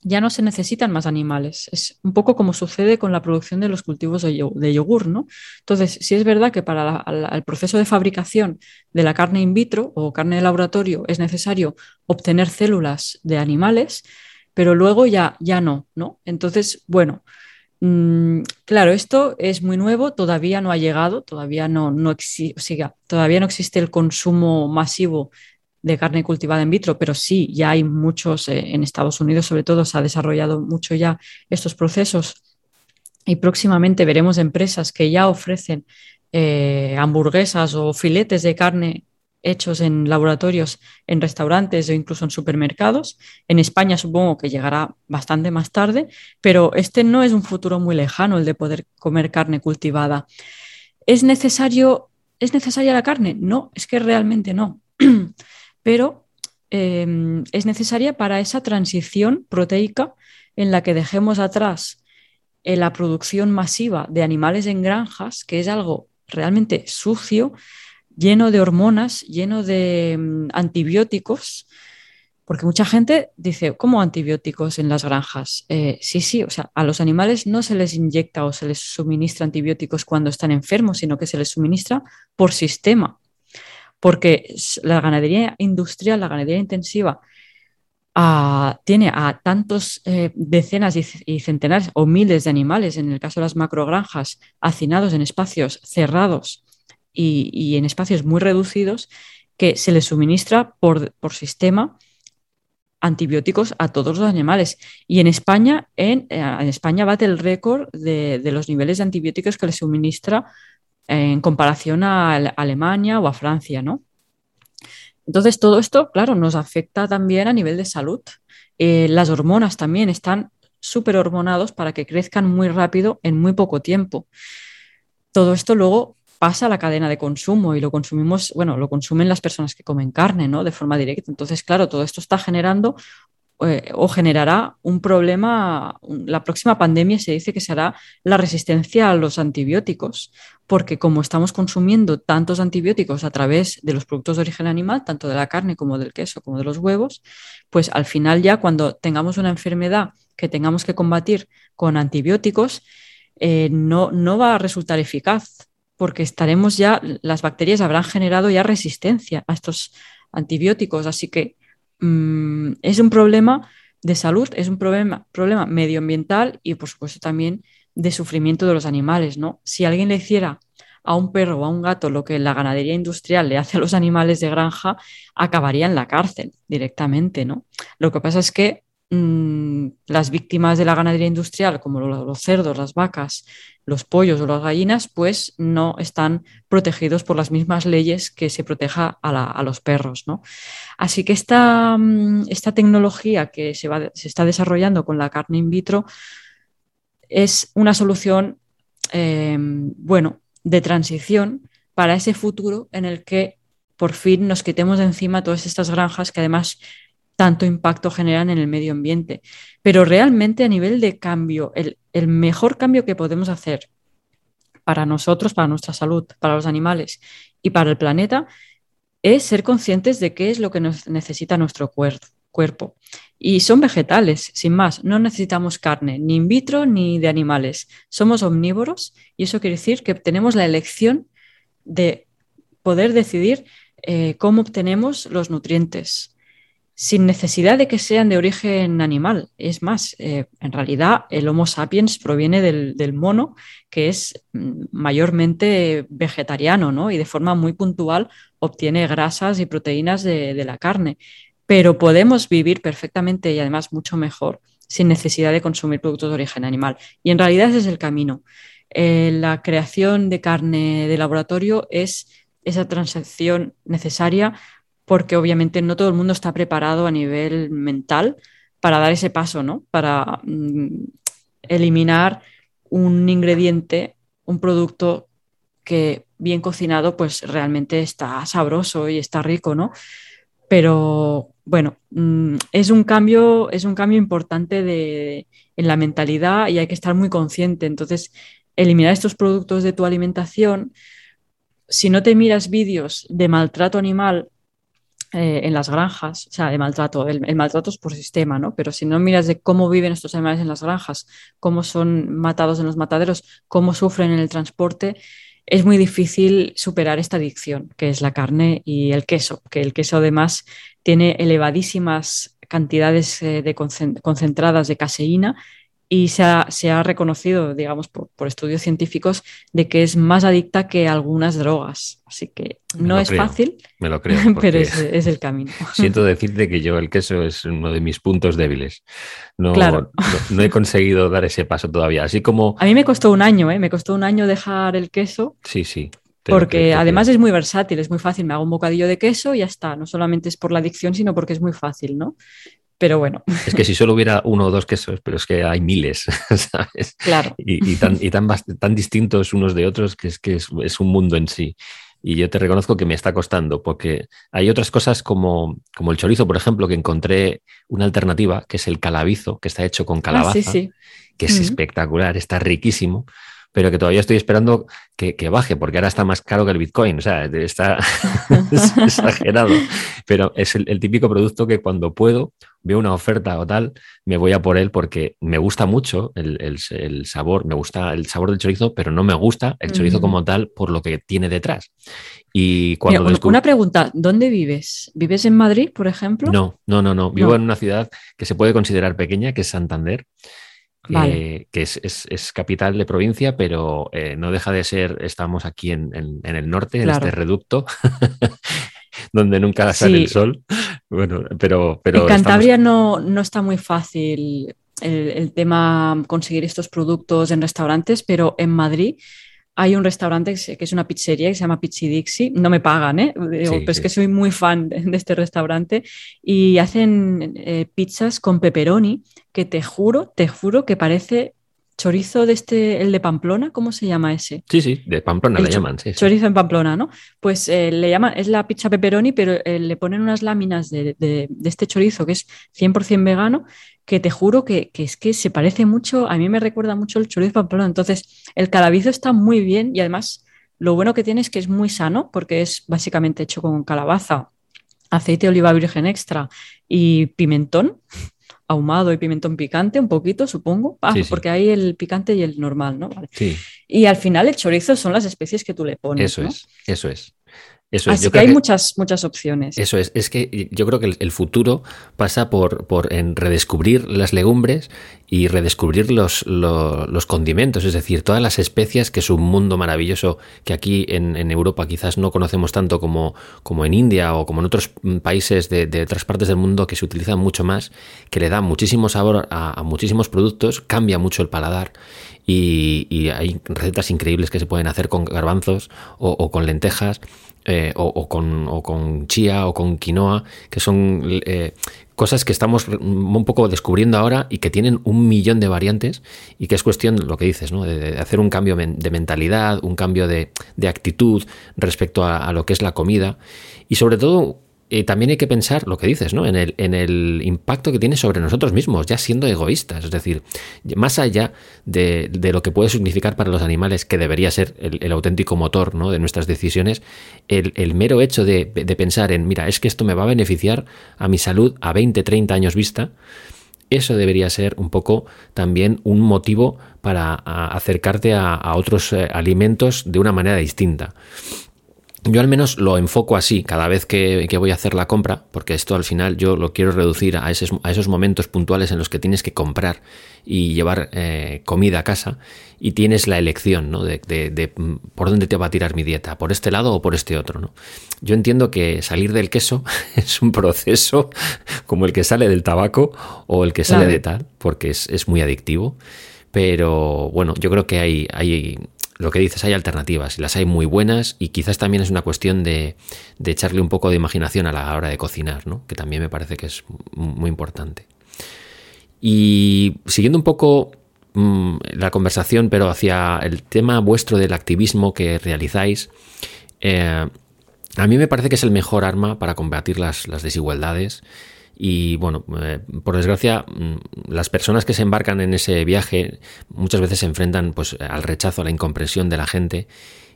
ya no se necesitan más animales. Es un poco como sucede con la producción de los cultivos de, yogur, ¿no? Entonces, sí es verdad que para el proceso de fabricación de la carne in vitro o carne de laboratorio es necesario obtener células de animales, pero luego ya, ya no, ¿no? Entonces, bueno, Mm, claro, esto es muy nuevo, todavía no ha llegado, todavía no, no todavía no existe el consumo masivo de carne cultivada in vitro, pero sí, ya hay muchos, eh, en Estados Unidos sobre todo se ha desarrollado mucho ya estos procesos. Y próximamente veremos empresas que ya ofrecen eh, hamburguesas o filetes de carne hechos en laboratorios, en restaurantes o incluso en supermercados. En España supongo que llegará bastante más tarde, pero este no es un futuro muy lejano el de poder comer carne cultivada. ¿Es necesario, ¿es necesaria la carne? No, es que realmente no. pero em, es necesaria para esa transición proteica en la que dejemos atrás eh, la producción masiva de animales en granjas, que es algo realmente sucio, lleno de hormonas, lleno de mm, antibióticos, porque mucha gente dice, ¿cómo antibióticos en las granjas? Eh, sí, sí, o sea, a los animales no se les inyecta o se les suministra antibióticos cuando están enfermos, sino que se les suministra por sistema, porque la ganadería industrial, la ganadería intensiva, ah, tiene a tantos eh, decenas y, y, centenares o miles de animales, en el caso de las macrogranjas, hacinados en espacios cerrados y, en espacios muy reducidos que se les suministra por, por sistema antibióticos a todos los animales. Y en España, en, eh, en España bate el récord de, los niveles de antibióticos que le suministra en comparación a Alemania o a Francia, ¿no? Entonces, todo esto, claro, nos afecta también a nivel de salud. Eh, las hormonas también están súper hormonados para que crezcan muy rápido en muy poco tiempo. Todo esto luego pasa la cadena de consumo y lo consumimos, bueno, lo consumen las personas que comen carne, ¿no? De forma directa. Entonces, claro, todo esto está generando eh, o generará un problema. La próxima pandemia se dice que será la resistencia a los antibióticos, porque como estamos consumiendo tantos antibióticos a través de los productos de origen animal, tanto de la carne como del queso, como de los huevos, pues al final ya cuando tengamos una enfermedad que tengamos que combatir con antibióticos, eh, no, no va a resultar eficaz, porque estaremos ya, las bacterias habrán generado ya resistencia a estos antibióticos, así que Mm, es un problema de salud, es un problema, problema medioambiental y por supuesto también de sufrimiento de los animales, ¿no? Si alguien le hiciera a un perro o a un gato lo que la ganadería industrial le hace a los animales de granja, acabaría en la cárcel directamente, ¿no? Lo que pasa es que Mm, las víctimas de la ganadería industrial, como los cerdos, las vacas, los pollos o las gallinas, pues no están protegidos por las mismas leyes que se proteja a, los perros. ¿no? Así que esta, mm, esta tecnología que se, va, se, está desarrollando con la carne in vitro es una solución, eh, bueno, de transición para ese futuro en el que por fin nos quitemos de encima todas estas granjas que además tanto impacto generan en el medio ambiente. Pero realmente a nivel de cambio, el, mejor cambio que podemos hacer para nosotros, para nuestra salud, para los animales y para el planeta, es ser conscientes de qué es lo que nos necesita nuestro cuerpo. Y son vegetales, sin más. No necesitamos carne, ni in vitro ni de animales. Somos omnívoros y eso quiere decir que tenemos la elección de poder decidir eh, cómo obtenemos los nutrientes, sin necesidad de que sean de origen animal. Es más, eh, en realidad el Homo sapiens proviene del, mono, que es mm, mayormente vegetariano, ¿no? Y de forma muy puntual obtiene grasas y proteínas de, la carne. Pero podemos vivir perfectamente y además mucho mejor sin necesidad de consumir productos de origen animal. Y en realidad ese es el camino. Eh, la creación de carne de laboratorio es esa transacción necesaria porque obviamente no todo el mundo está preparado a nivel mental para dar ese paso, ¿no? Para mm, eliminar un ingrediente, un producto que bien cocinado, pues realmente está sabroso y está rico, ¿no? Pero bueno, mm, es un cambio, es un cambio importante de, en la mentalidad y hay que estar muy consciente. Entonces, eliminar estos productos de tu alimentación, si no te miras vídeos de maltrato animal eh, en las granjas, o sea, de maltrato, el, maltrato es por sistema, ¿no? Pero si no miras de cómo viven estos animales en las granjas, cómo son matados en los mataderos, cómo sufren en el transporte, es muy difícil superar esta adicción, que es la carne y el queso, que el queso además tiene elevadísimas cantidades eh, de concentradas de caseína y se ha, reconocido, digamos, por, estudios científicos, de que es más adicta que algunas drogas. Así que no es fácil, me lo creo, pero es, el camino. Siento decirte que yo el queso es uno de mis puntos débiles. No, no, no, he conseguido dar ese paso todavía. Así como... A mí me costó un año, ¿eh? me costó un año dejar el queso. Sí, sí. Porque además es muy versátil, es muy fácil. Me hago un bocadillo de queso y ya está. No solamente es por la adicción, sino porque es muy fácil, ¿no? Pero bueno. Es que si solo hubiera uno o dos quesos, pero es que hay miles, ¿sabes? Claro. Y, tan, y tan, tan, distintos unos de otros que es que es, un mundo en sí. Y yo te reconozco que me está costando, porque hay otras cosas como, como el chorizo, por ejemplo, que encontré una alternativa, que es el calabizo, que está hecho con ah, calabaza, que es espectacular, está riquísimo pero que todavía estoy esperando que, baje, porque ahora está más caro que el Bitcoin, o sea, está exagerado. Pero es el, típico producto que cuando puedo, veo una oferta o tal, me voy a por él porque me gusta mucho el, sabor, me gusta el sabor del chorizo, pero no me gusta el chorizo como tal por lo que tiene detrás. Y cuando Una pregunta, ¿dónde vives? ¿Vives en Madrid, por ejemplo? No, no, no, no. Vivo en una ciudad que se puede considerar pequeña, que es Santander que es, capital de provincia, pero eh, no deja de ser, estamos aquí en, el norte, en este reducto, donde nunca sale el sol. Bueno, pero, pero en Cantabria no, no está muy fácil el, el, tema conseguir estos productos en restaurantes, pero en Madrid hay un restaurante que es una pizzería que se llama Pizzi Dixie. No me pagan, ¿eh? pero es que soy muy fan de este restaurante. Y hacen eh, pizzas con pepperoni que te juro, te juro que parece chorizo de este, el de Pamplona, ¿cómo se llama ese? Sí, sí, de Pamplona le llaman, sí. Chorizo en Pamplona, ¿no? Pues eh, le llaman, es la pizza pepperoni, pero eh, le ponen unas láminas de, de, este chorizo que es 100% vegano que te juro que, es que se parece mucho, a mí me recuerda mucho el chorizo pamplona. Entonces, el calabizo está muy bien y además lo bueno que tiene es que es muy sano porque es básicamente hecho con calabaza, aceite de oliva virgen extra y pimentón ahumado y pimentón picante, un poquito, supongo, ah, porque hay el picante y el normal, ¿no? Y al final el chorizo son las especies que tú le pones. Eso es, eso es. Así que hay muchas, muchas opciones. Eso es, es que yo creo que el, futuro pasa por, por en redescubrir las legumbres y redescubrir los, los, condimentos, es decir, todas las especias, que es un mundo maravilloso que aquí en, Europa quizás no conocemos tanto como, como en India o como en otros países de, otras partes del mundo que se utilizan mucho más, que le da muchísimo sabor a, muchísimos productos, cambia mucho el paladar y, hay recetas increíbles que se pueden hacer con garbanzos o con lentejas eh, o, con, o, con, chía o con quinoa, que son eh, cosas que estamos un poco descubriendo ahora y que tienen un millón de variantes y que es cuestión, lo que dices, ¿no? de, hacer un cambio de mentalidad, un cambio de, de actitud respecto a, a, lo que es la comida y sobre todo y también hay que pensar lo que dices, ¿no? En el, en el impacto que tiene sobre nosotros mismos, ya siendo egoístas. Es decir, más allá de, lo que puede significar para los animales, que debería ser el, auténtico motor ¿no? de nuestras decisiones, el, mero hecho de, pensar en, mira, es que esto me va a beneficiar a mi salud a 20, 30 años vista, eso debería ser un poco también un motivo para acercarte a, otros eh, alimentos de una manera distinta. Yo al menos lo enfoco así cada vez que, voy a hacer la compra, porque esto al final yo lo quiero reducir a esos, a esos momentos puntuales en los que tienes que comprar y llevar eh, comida a casa y tienes la elección ¿no? de, de, mm, por dónde te va a tirar mi dieta, por este lado o por este otro. ¿no? Yo entiendo que salir del queso es un proceso como el que sale del tabaco o el que sale de tal, porque es, es muy adictivo. Pero bueno, yo creo que hay, hay lo que dices, hay alternativas y las hay muy buenas y quizás también es una cuestión de, echarle un poco de imaginación a la hora de cocinar, ¿no? que también me parece que es muy importante. Y siguiendo un poco mm, la conversación, pero hacia el tema vuestro del activismo que realizáis, eh, a mí me parece que es el mejor arma para combatir las, las desigualdades y bueno, eh, por desgracia, mm, las personas que se embarcan en ese viaje muchas veces se enfrentan pues, al rechazo, a la incomprensión de la gente.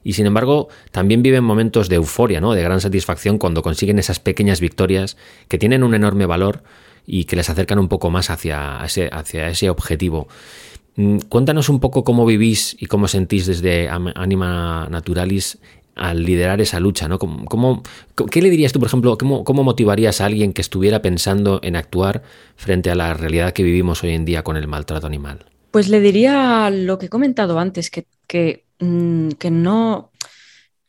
Y sin embargo, también viven momentos de euforia, ¿no? de gran satisfacción cuando consiguen esas pequeñas victorias que tienen un enorme valor y que les acercan un poco más hacia ese, hacia ese objetivo. Mm, cuéntanos un poco cómo vivís y cómo sentís desde Anima Naturalis al liderar esa lucha, ¿no? ¿Cómo, qué le dirías tú, por ejemplo, cómo, motivarías a alguien que estuviera pensando en actuar frente a la realidad que vivimos hoy en día con el maltrato animal? Pues le diría lo que he comentado antes, que, que, mm, no,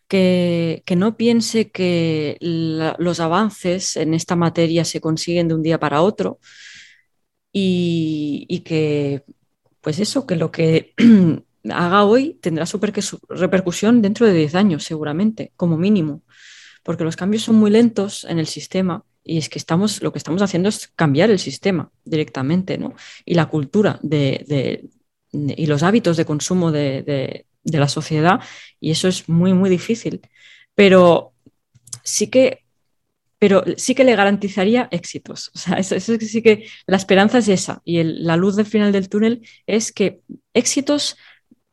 que, no piense que los avances en esta materia se consiguen de un día para otro y, y que, pues eso, que lo que haga hoy tendrá su repercusión dentro de 10 años, seguramente, como mínimo, porque los cambios son muy lentos en el sistema y es que estamos, lo que estamos haciendo es cambiar el sistema directamente, ¿no? Y la cultura de, y los hábitos de consumo de, la sociedad, y eso es muy, muy difícil. Pero sí que pero sí que le garantizaría éxitos. O sea, eso, sí que la esperanza es esa y la luz del final del túnel es que éxitos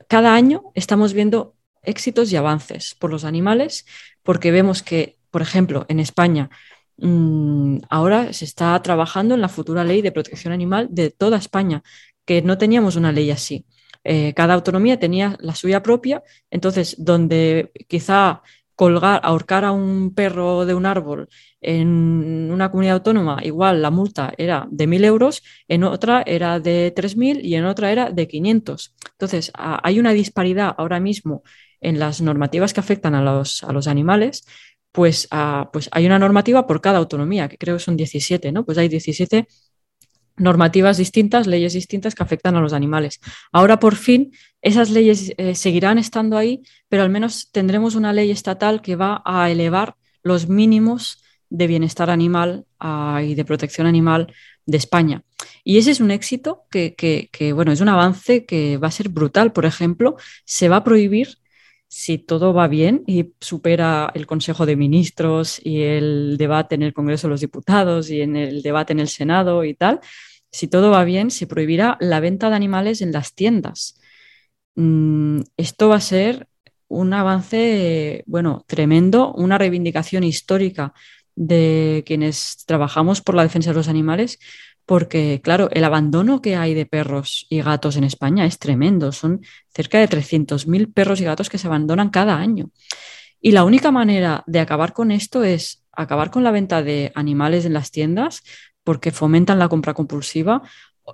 cada año estamos viendo éxitos y avances por los animales, porque vemos que, por ejemplo, en España, mm, ahora se está trabajando en la futura ley de protección animal de toda España, que no teníamos una ley así. Eh, cada autonomía tenía la suya propia, entonces donde quizá colgar, ahorcar a un perro de un árbol en una comunidad autónoma, igual la multa era de 1.000 euros, en otra era de 3.000 y en otra era de 500. Entonces, hay una disparidad ahora mismo en las normativas que afectan a los, a los animales, pues, pues hay una normativa por cada autonomía, que creo que son 17, ¿no? Pues hay 17 normativas distintas, leyes distintas que afectan a los animales. Ahora, por fin, esas leyes eh, seguirán estando ahí, pero al menos tendremos una ley estatal que va a elevar los mínimos de bienestar animal ah, y de protección animal de España. Y ese es un éxito que, que, bueno, es un avance que va a ser brutal. Por ejemplo, se va a prohibir si todo va bien y supera el Consejo de Ministros y el debate en el Congreso de los Diputados y en el debate en el Senado y tal, si todo va bien, se prohibirá la venta de animales en las tiendas. Mm, esto va a ser un avance, bueno, tremendo, una reivindicación histórica de quienes trabajamos por la defensa de los animales, porque, claro, el abandono que hay de perros y gatos en España es tremendo. Son cerca de 300.000 perros y gatos que se abandonan cada año. Y la única manera de acabar con esto es acabar con la venta de animales en las tiendas, porque fomentan la compra compulsiva,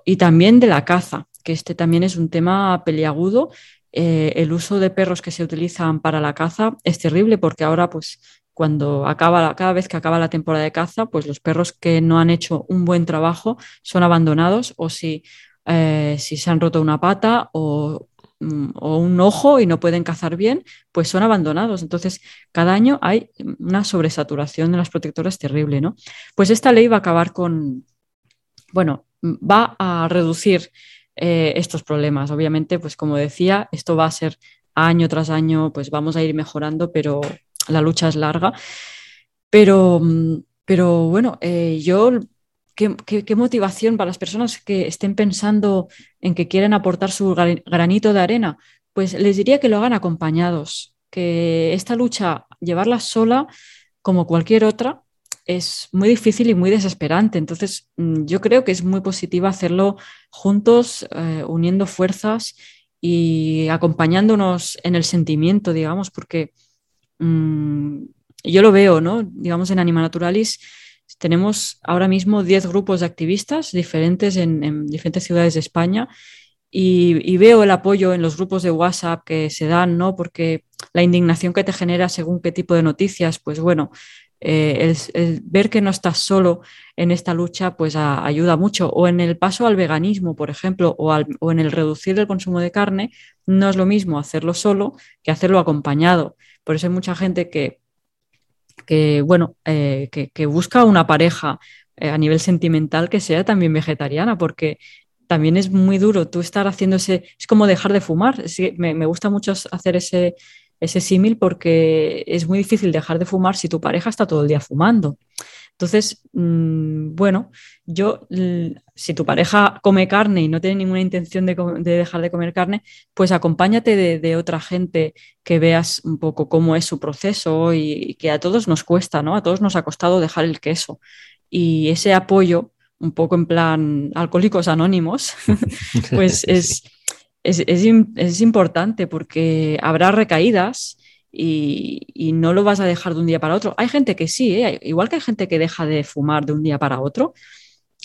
y también de la caza, que este también es un tema peliagudo. Eh, el uso de perros que se utilizan para la caza es terrible porque ahora pues cuando acaba, cada vez que acaba la temporada de caza, pues los perros que no han hecho un buen trabajo son abandonados o si, eh, si se han roto una pata o, mm, o, un ojo y no pueden cazar bien, pues son abandonados. Entonces, cada año hay una sobresaturación de las protectoras terrible, ¿no? Pues esta ley va a acabar con, bueno, va a reducir eh, estos problemas. Obviamente, pues como decía, esto va a ser año tras año, pues vamos a ir mejorando, pero la lucha es larga. Pero, mm, pero bueno, eh, yo, ¿qué, motivación para las personas que estén pensando en que quieren aportar su granito de arena? Pues les diría que lo hagan acompañados, que esta lucha, llevarla sola, como cualquier otra, es muy difícil y muy desesperante. Entonces, mm, yo creo que es muy positiva hacerlo juntos, eh, uniendo fuerzas y acompañándonos en el sentimiento, digamos, porque Mm, yo lo veo, ¿no? Digamos, en Anima Naturalis tenemos ahora mismo 10 grupos de activistas diferentes en, diferentes ciudades de España y, veo el apoyo en los grupos de WhatsApp que se dan, ¿no? Porque la indignación que te genera según qué tipo de noticias, pues bueno, eh, el, ver que no estás solo en esta lucha, pues ayuda mucho. O en el paso al veganismo, por ejemplo, o, o en el reducir el consumo de carne, no es lo mismo hacerlo solo que hacerlo acompañado. Por eso hay mucha gente que, que bueno, eh, que, busca una pareja eh, a nivel sentimental que sea también vegetariana, porque también es muy duro tú estar haciendo ese, es como dejar de fumar. me, me gusta mucho hacer ese, ese símil porque es muy difícil dejar de fumar si tu pareja está todo el día fumando. Entonces, mm, bueno, yo, si tu pareja come carne y no tiene ninguna intención de, dejar de comer carne, pues acompáñate de, otra gente que veas un poco cómo es su proceso y, que a todos nos cuesta, ¿no? A todos nos ha costado dejar el queso. Y ese apoyo, un poco en plan alcohólicos anónimos, pues es, es, es importante porque habrá recaídas y, no lo vas a dejar de un día para otro. Hay gente que sí, ¿eh? igual que hay gente que deja de fumar de un día para otro,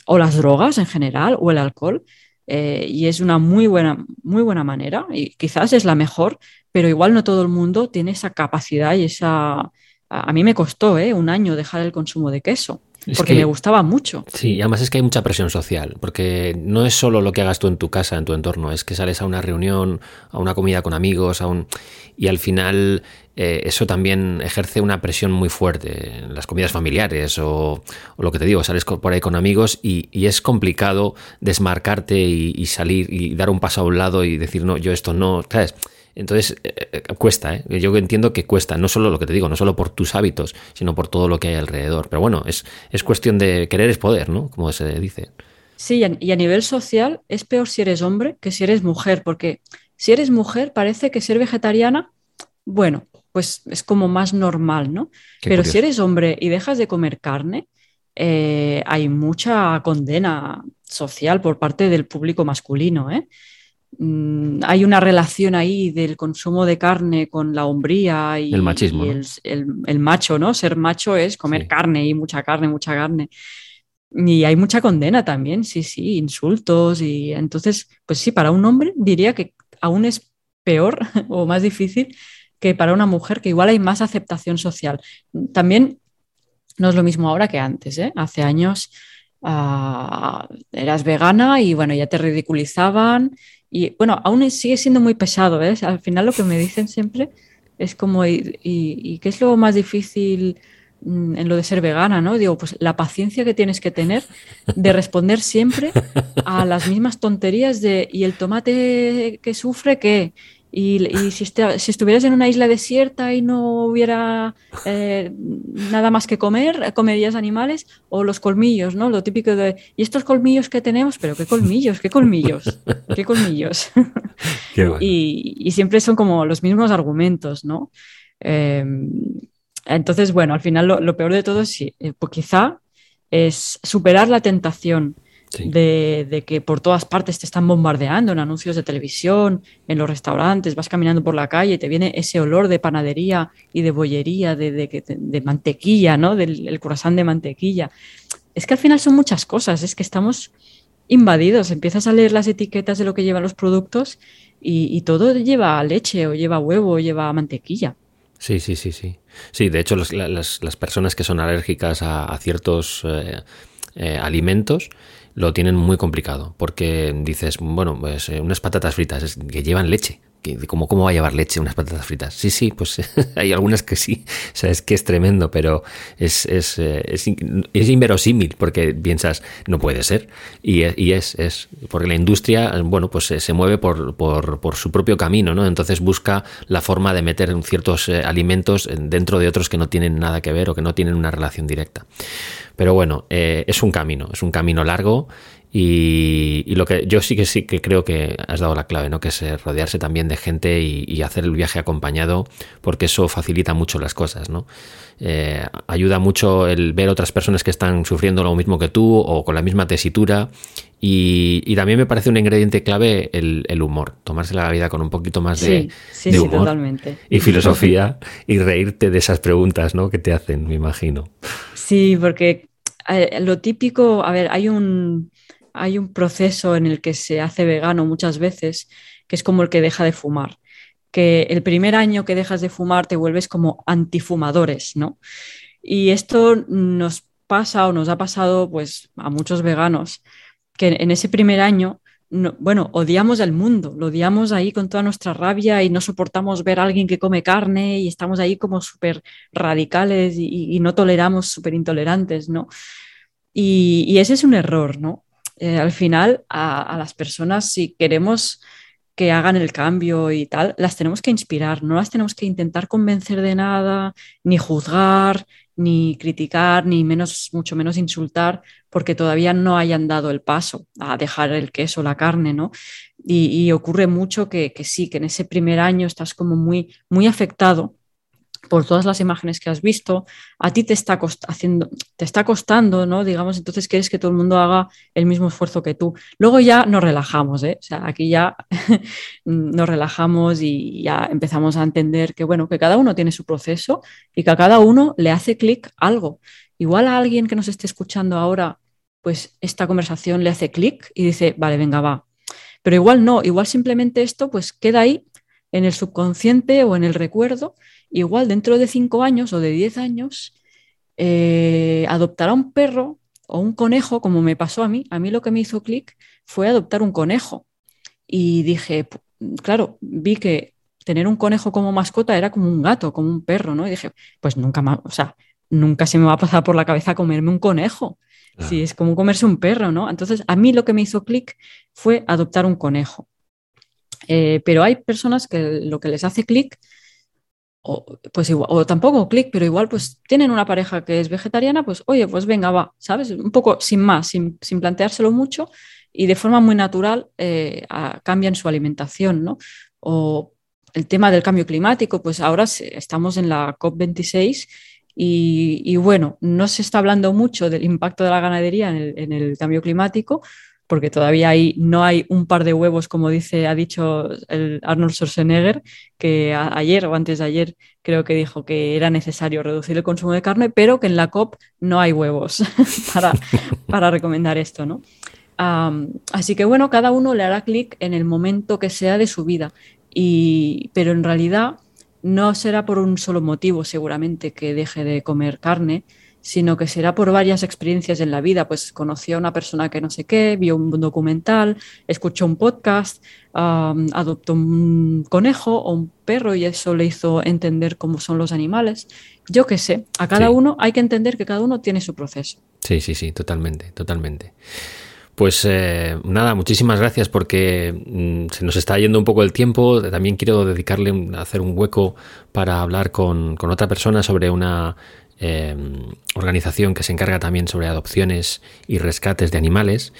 o las drogas en general, o el alcohol, eh, y es una muy buena, muy buena manera, y quizás es la mejor, pero igual no todo el mundo tiene esa capacidad y esa... A mí me costó ¿eh? un año dejar el consumo de queso porque me gustaba mucho. Sí, y además es que hay mucha presión social, porque no es solo lo que hagas tú en tu casa, en tu entorno, es que sales a una reunión, a una comida con amigos, a un... y al final eh, eso también ejerce una presión muy fuerte en las comidas familiares o, lo que te digo, sales por ahí con amigos y, es complicado desmarcarte y, y, salir y dar un paso a un lado y decir, no, yo esto no, ¿sabes? Entonces, eh, eh, cuesta, ¿eh? Yo entiendo que cuesta, no solo lo que te digo, no solo por tus hábitos, sino por todo lo que hay alrededor. Pero bueno, es, es cuestión de querer es poder, ¿no? Como se dice. Sí, y a nivel social es peor si eres hombre que si eres mujer, porque si eres mujer parece que ser vegetariana, bueno, pues es como más normal, ¿no? Pero si eres hombre y dejas de comer carne, hay mucha condena social por parte del público masculino, ¿eh? Mm, hay una relación ahí del consumo de carne con la hombría y el machismo. el, macho, ¿no? Ser macho es comer carne y mucha carne, mucha carne. Y hay mucha condena también, sí, sí, insultos. Y entonces, pues sí, para un hombre diría que aún es peor o más difícil que para una mujer, que igual hay más aceptación social. También no es lo mismo ahora que antes, ¿eh? Hace años ah, eras vegana y bueno, ya te ridiculizaban. Y bueno, aún sigue siendo muy pesado, ¿ves? Al final lo que me dicen siempre es como, y qué es lo más difícil? Mm, en lo de ser vegana, ¿no? Digo, pues la paciencia que tienes que tener de responder siempre a las mismas tonterías de ¿y el tomate que sufre qué? Y, si, si, estuvieras en una isla desierta y no hubiera eh, nada más que comer, comerías animales o los colmillos, ¿no? Lo típico de, ¿y estos colmillos que tenemos? Pero ¿qué colmillos? ¿Qué colmillos? ¿Qué colmillos? y, siempre son como los mismos argumentos, ¿no? Em, entonces, bueno, al final lo, peor de todo es, eh, pues quizá es superar la tentación de, que por todas partes te están bombardeando en anuncios de televisión, en los restaurantes, vas caminando por la calle y te viene ese olor de panadería y de bollería, de, mantequilla, ¿no? Del el croissant de mantequilla. Es que al final son muchas cosas, es que estamos invadidos, empiezas a leer las etiquetas de lo que llevan los productos y, y todo lleva leche o lleva huevo o lleva mantequilla. Sí, sí, sí, sí. Sí, de hecho, las, las, personas que son alérgicas a, ciertos eh, eh, alimentos lo tienen muy complicado, porque dices, bueno, pues eh, unas patatas fritas que llevan leche. ¿Cómo, ¿Cómo va a llevar leche unas patatas fritas? Sí, sí, pues hay algunas que sí. O sea, es que es tremendo, pero es, es, es, es inverosímil porque piensas, no puede ser. Y, y, es, es, porque la industria, bueno, pues se mueve por, por, por, su propio camino, ¿no? Entonces busca la forma de meter ciertos alimentos dentro de otros que no tienen nada que ver o que no tienen una relación directa. Pero bueno, eh, es un camino, es un camino largo y, lo que yo sí que sí que creo que has dado la clave, ¿no? Que es eh, rodearse también de gente y, hacer el viaje acompañado, porque eso facilita mucho las cosas, ¿no? Eh, ayuda mucho el ver otras personas que están sufriendo lo mismo que tú o con la misma tesitura. Y, también me parece un ingrediente clave el, humor, tomarse la vida con un poquito más de, humor y filosofía y reírte de esas preguntas ¿no? que te hacen, me imagino. Sí, porque eh, lo típico, a ver, hay un, hay un proceso en el que se hace vegano muchas veces, que es como el que deja de fumar, que el primer año que dejas de fumar te vuelves como antifumadores, ¿no? Y esto nos pasa o nos ha pasado pues a muchos veganos, que en ese primer año bueno, odiamos al mundo, lo odiamos ahí con toda nuestra rabia y no soportamos ver a alguien que come carne y estamos ahí como súper radicales y, no toleramos, súper intolerantes, ¿no? Y, ese es un error, ¿no? Eh, al final, a, las personas, si queremos que hagan el cambio y tal, las tenemos que inspirar, no las tenemos que intentar convencer de nada, ni juzgar, ni criticar, ni menos, mucho menos insultar, porque todavía no hayan dado el paso a dejar el queso, la carne, ¿no? Y, ocurre mucho que, que, sí, que en ese primer año estás como muy, muy afectado por todas las imágenes que has visto, a ti te está, haciendo, te está costando, ¿no? Digamos, entonces quieres que todo el mundo haga el mismo esfuerzo que tú. Luego ya nos relajamos, ¿eh? O sea, aquí ya nos relajamos y ya empezamos a entender que, bueno, que cada uno tiene su proceso y que a cada uno le hace clic algo. Igual a alguien que nos esté escuchando ahora, pues esta conversación le hace clic y dice, vale, venga, va. Pero igual no, igual simplemente esto pues queda ahí en el subconsciente o en el recuerdo igual dentro de cinco años o de diez años eh, adoptará un perro o un conejo, como me pasó a mí. A mí lo que me hizo clic fue adoptar un conejo. Y dije, claro, vi que tener un conejo como mascota era como un gato, como un perro, ¿no? Y dije, pues nunca más, o sea, nunca se me va a pasar por la cabeza comerme un conejo. Si es como comerse un perro, ¿no? Entonces, a mí lo que me hizo clic fue adoptar un conejo. Eh, pero hay personas que lo que les hace clic o, pues igual, o tampoco clic, pero igual pues tienen una pareja que es vegetariana, pues oye, pues venga, va, ¿sabes? Un poco sin más, sin, planteárselo mucho y de forma muy natural eh, cambian su alimentación, ¿no? O el tema del cambio climático, pues ahora estamos en la COP26 y, bueno, no se está hablando mucho del impacto de la ganadería en el, cambio climático, porque todavía hay, no hay un par de huevos, como dice, ha dicho el Arnold Schwarzenegger, que ayer o antes de ayer creo que dijo que era necesario reducir el consumo de carne, pero que en la COP no hay huevos para, para recomendar esto, ¿no? así que bueno, cada uno le hará clic en el momento que sea de su vida, y, pero en realidad no será por un solo motivo seguramente que deje de comer carne, sino que será por varias experiencias en la vida. Pues conoció a una persona que no sé qué, vio un documental, escuchó un podcast, adoptó un conejo o un perro y eso le hizo entender cómo son los animales. Yo qué sé, a cada uno hay que entender que cada uno tiene su proceso. Sí, sí, sí, totalmente, totalmente. Pues eh, nada, muchísimas gracias porque mm, se nos está yendo un poco el tiempo. También quiero dedicarle a hacer un hueco para hablar con, con otra persona sobre una Em, organización que se encarga también sobre adopciones y rescates de animales.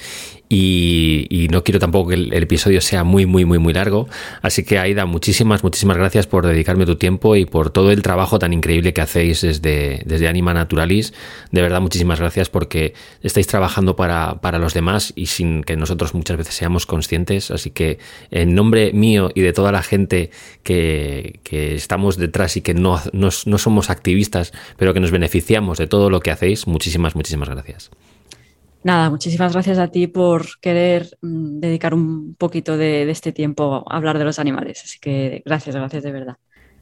Y, no quiero tampoco que el, episodio sea muy, muy, muy, muy largo. Así que, Aida, muchísimas, muchísimas gracias por dedicarme tu tiempo y por todo el trabajo tan increíble que hacéis desde, desde Anima Naturalis. De verdad, muchísimas gracias porque estáis trabajando para, para los demás y sin que nosotros muchas veces seamos conscientes. Así que, en nombre mío y de toda la gente que, que estamos detrás y que no, no, no somos activistas, pero que nos beneficiamos de todo lo que hacéis, muchísimas, muchísimas gracias. Nada, muchísimas gracias a ti por querer mm, dedicar un poquito de, este tiempo a hablar de los animales. Así que gracias, gracias de verdad.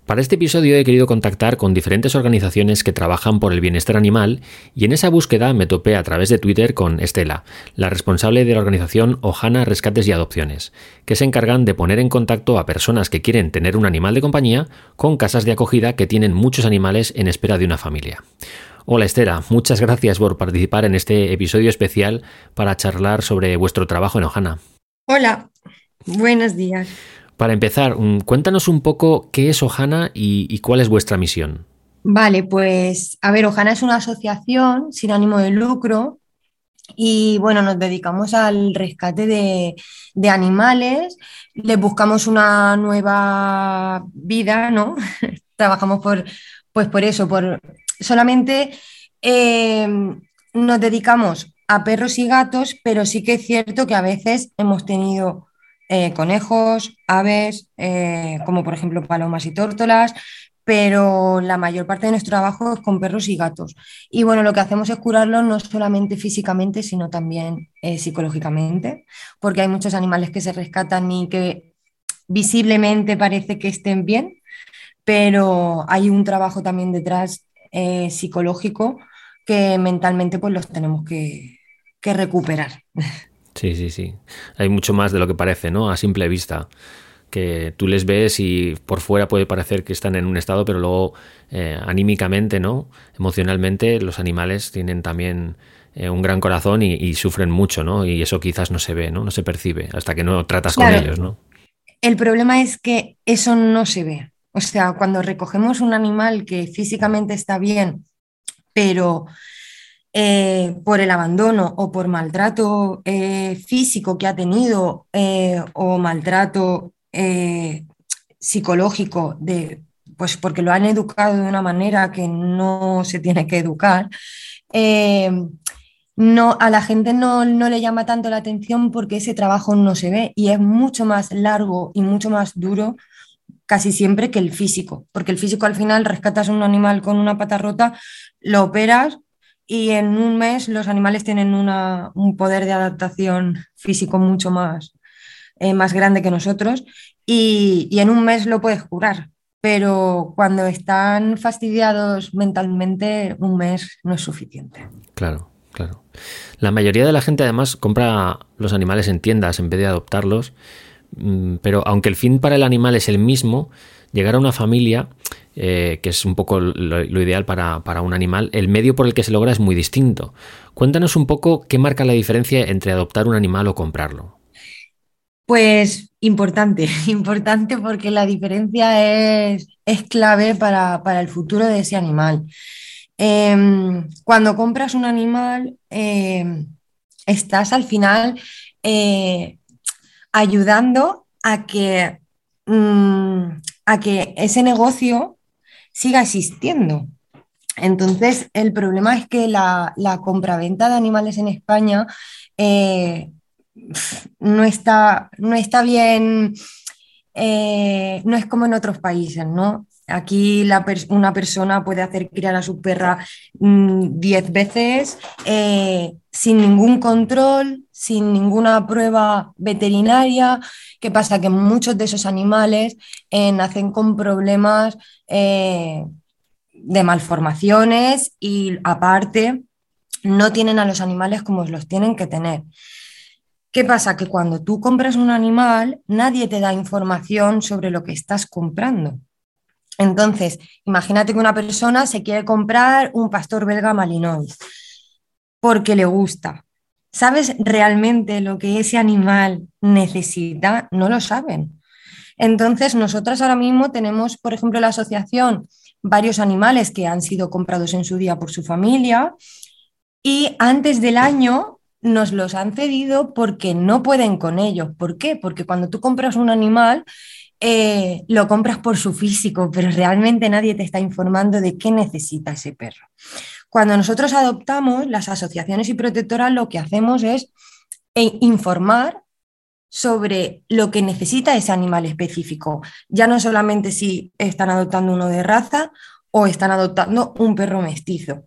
Para este episodio he querido contactar con diferentes organizaciones que trabajan por el bienestar animal y en esa búsqueda me topé a través de Twitter con Estela, la responsable de la organización Ojana Rescates y Adopciones, que se encargan de poner en contacto a personas que quieren tener un animal de compañía con casas de acogida que tienen muchos animales en espera de una familia. Hola Estera, muchas gracias por participar en este episodio especial para charlar sobre vuestro trabajo en Ojana. Hola, buenos días. Para empezar, mm, cuéntanos un poco qué es Ojana y, cuál es vuestra misión. Vale, pues a ver, Ojana es una asociación sin ánimo de lucro y bueno, nos dedicamos al rescate de, de animales, les buscamos una nueva vida, ¿no? Trabajamos por, pues por eso, por solamente eh, nos dedicamos a perros y gatos, pero sí que es cierto que a veces hemos tenido eh, conejos, aves, eh, como por ejemplo palomas y tórtolas, pero la mayor parte de nuestro trabajo es con perros y gatos. Y bueno, lo que hacemos es curarlos no solamente físicamente, sino también psicológicamente, porque hay muchos animales que se rescatan y que visiblemente parece que estén bien, pero hay un trabajo también detrás eh, psicológico que mentalmente pues los tenemos que, recuperar. Sí, sí, sí. Hay mucho más de lo que parece, ¿no? A simple vista que tú les ves y por fuera puede parecer que están en un estado, pero luego eh, anímicamente, ¿no? Emocionalmente, los animales tienen también eh, un gran corazón y, sufren mucho, ¿no? Y eso quizás no se ve, ¿no? No se percibe hasta que no tratas con ellos, ¿no? El problema es que eso no se ve. O sea, cuando recogemos un animal que físicamente está bien, pero eh, por el abandono o por maltrato eh, físico que ha tenido eh, o maltrato psicológico, de, pues porque lo han educado de una manera que no se tiene que educar, no, a la gente no, no, le llama tanto la atención porque ese trabajo no se ve y es mucho más largo y mucho más duro casi siempre que el físico, porque el físico al final rescatas un animal con una pata rota, lo operas y en un mes los animales tienen un poder de adaptación físico mucho más, eh, más grande que nosotros y, y en un mes lo puedes curar. Pero cuando están fastidiados mentalmente, un mes no es suficiente. Claro, claro. La mayoría de la gente además compra los animales en tiendas en vez de adoptarlos pero aunque el fin para el animal es el mismo, llegar a una familia, eh, que es un poco lo, ideal para, un animal, el medio por el que se logra es muy distinto. Cuéntanos un poco qué marca la diferencia entre adoptar un animal o comprarlo. Pues importante, importante porque la diferencia es, clave para, el futuro de ese animal. Em, cuando compras un animal, em, estás al final eh, ayudando a que, mm, a que ese negocio siga existiendo. Entonces, el problema es que la, la compraventa de animales en España eh, no está, no está bien, eh, no es como en otros países, ¿no? Aquí una persona puede hacer criar a su perra 10 mm, veces eh, sin ningún control, sin ninguna prueba veterinaria. ¿Qué pasa? Que muchos de esos animales eh, nacen con problemas de malformaciones y aparte no tienen a los animales como los tienen que tener. ¿Qué pasa? Que cuando tú compras un animal, nadie te da información sobre lo que estás comprando. Entonces, imagínate que una persona se quiere comprar un pastor belga malinois porque le gusta. ¿Sabes realmente lo que ese animal necesita? No lo saben. Entonces, nosotras ahora mismo tenemos, por ejemplo, la asociación, varios animales que han sido comprados en su día por su familia y antes del año nos los han cedido porque no pueden con ellos. ¿Por qué? Porque cuando tú compras un animal, eh, lo compras por su físico, pero realmente nadie te está informando de qué necesita ese perro. Cuando nosotros adoptamos, las asociaciones y protectoras lo que hacemos es eh, informar sobre lo que necesita ese animal específico, ya no solamente si están adoptando uno de raza o están adoptando un perro mestizo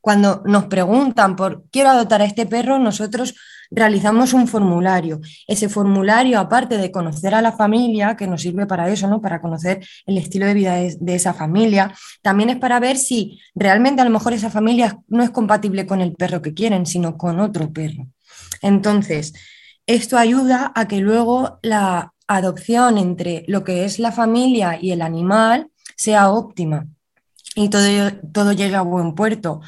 cuando nos preguntan por quiero adoptar a este perro, nosotros realizamos un formulario. Ese formulario, aparte de conocer a la familia, que nos sirve para eso, ¿no? Para conocer el estilo de vida de, esa familia, también es para ver si realmente a lo mejor esa familia no es compatible con el perro que quieren, sino con otro perro. Entonces, esto ayuda a que luego la adopción entre lo que es la familia y el animal sea óptima y todo, todo llegue a buen puerto.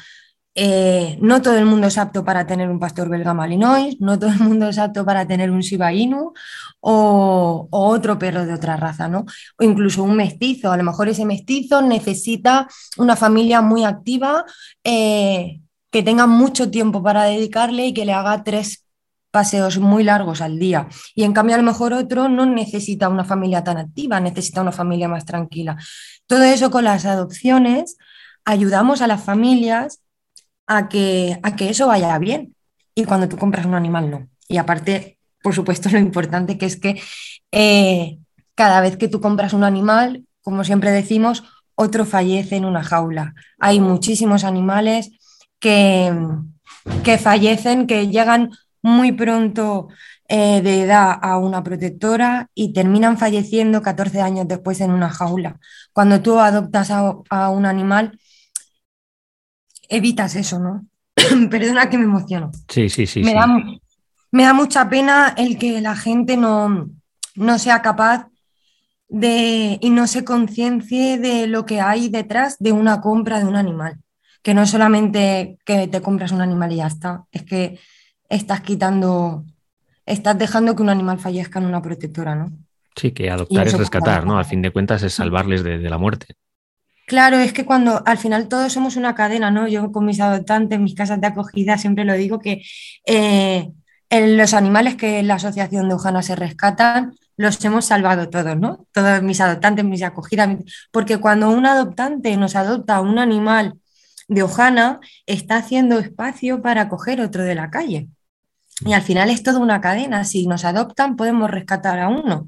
Eh, no todo el mundo es apto para tener un pastor belga malinois, no todo el mundo es apto para tener un Shiba Inu o, otro perro de otra raza, ¿no? O incluso un mestizo. A lo mejor ese mestizo necesita una familia muy activa, eh, que tenga mucho tiempo para dedicarle y que le haga tres paseos muy largos al día. Y en cambio, a lo mejor otro no necesita una familia tan activa, necesita una familia más tranquila. Todo eso con las adopciones ayudamos a las familias a que, a que eso vaya bien. Y cuando tú compras un animal, no. Y aparte, por supuesto, lo importante que es que eh, cada vez que tú compras un animal, como siempre decimos, otro fallece en una jaula. Hay muchísimos animales que, que fallecen, que llegan muy pronto eh, de edad a una protectora y terminan falleciendo 14 años después en una jaula. Cuando tú adoptas a, a un animal, evitas eso, ¿no? Perdona que me emociono. Sí, sí, sí. Me, Da, me da mucha pena el que la gente no, no sea capaz de y no se conciencie de lo que hay detrás de una compra de un animal. Que no es solamente que te compras un animal y ya está, es que estás quitando, estás dejando que un animal fallezca en una protectora, ¿no? Sí, que adoptar es rescatar, ¿no? Al fin de cuentas es salvarles de la muerte. Claro, es que cuando al final todos somos una cadena, ¿no? Yo con mis adoptantes, mis casas de acogida, siempre lo digo que eh, en los animales que la Asociación de Ojana se rescatan, los hemos salvado todos, ¿no? Todos mis adoptantes, mis acogidas, porque cuando un adoptante nos adopta un animal de Ojana, está haciendo espacio para acoger otro de la calle. Y al final es toda una cadena. Si nos adoptan, podemos rescatar a uno.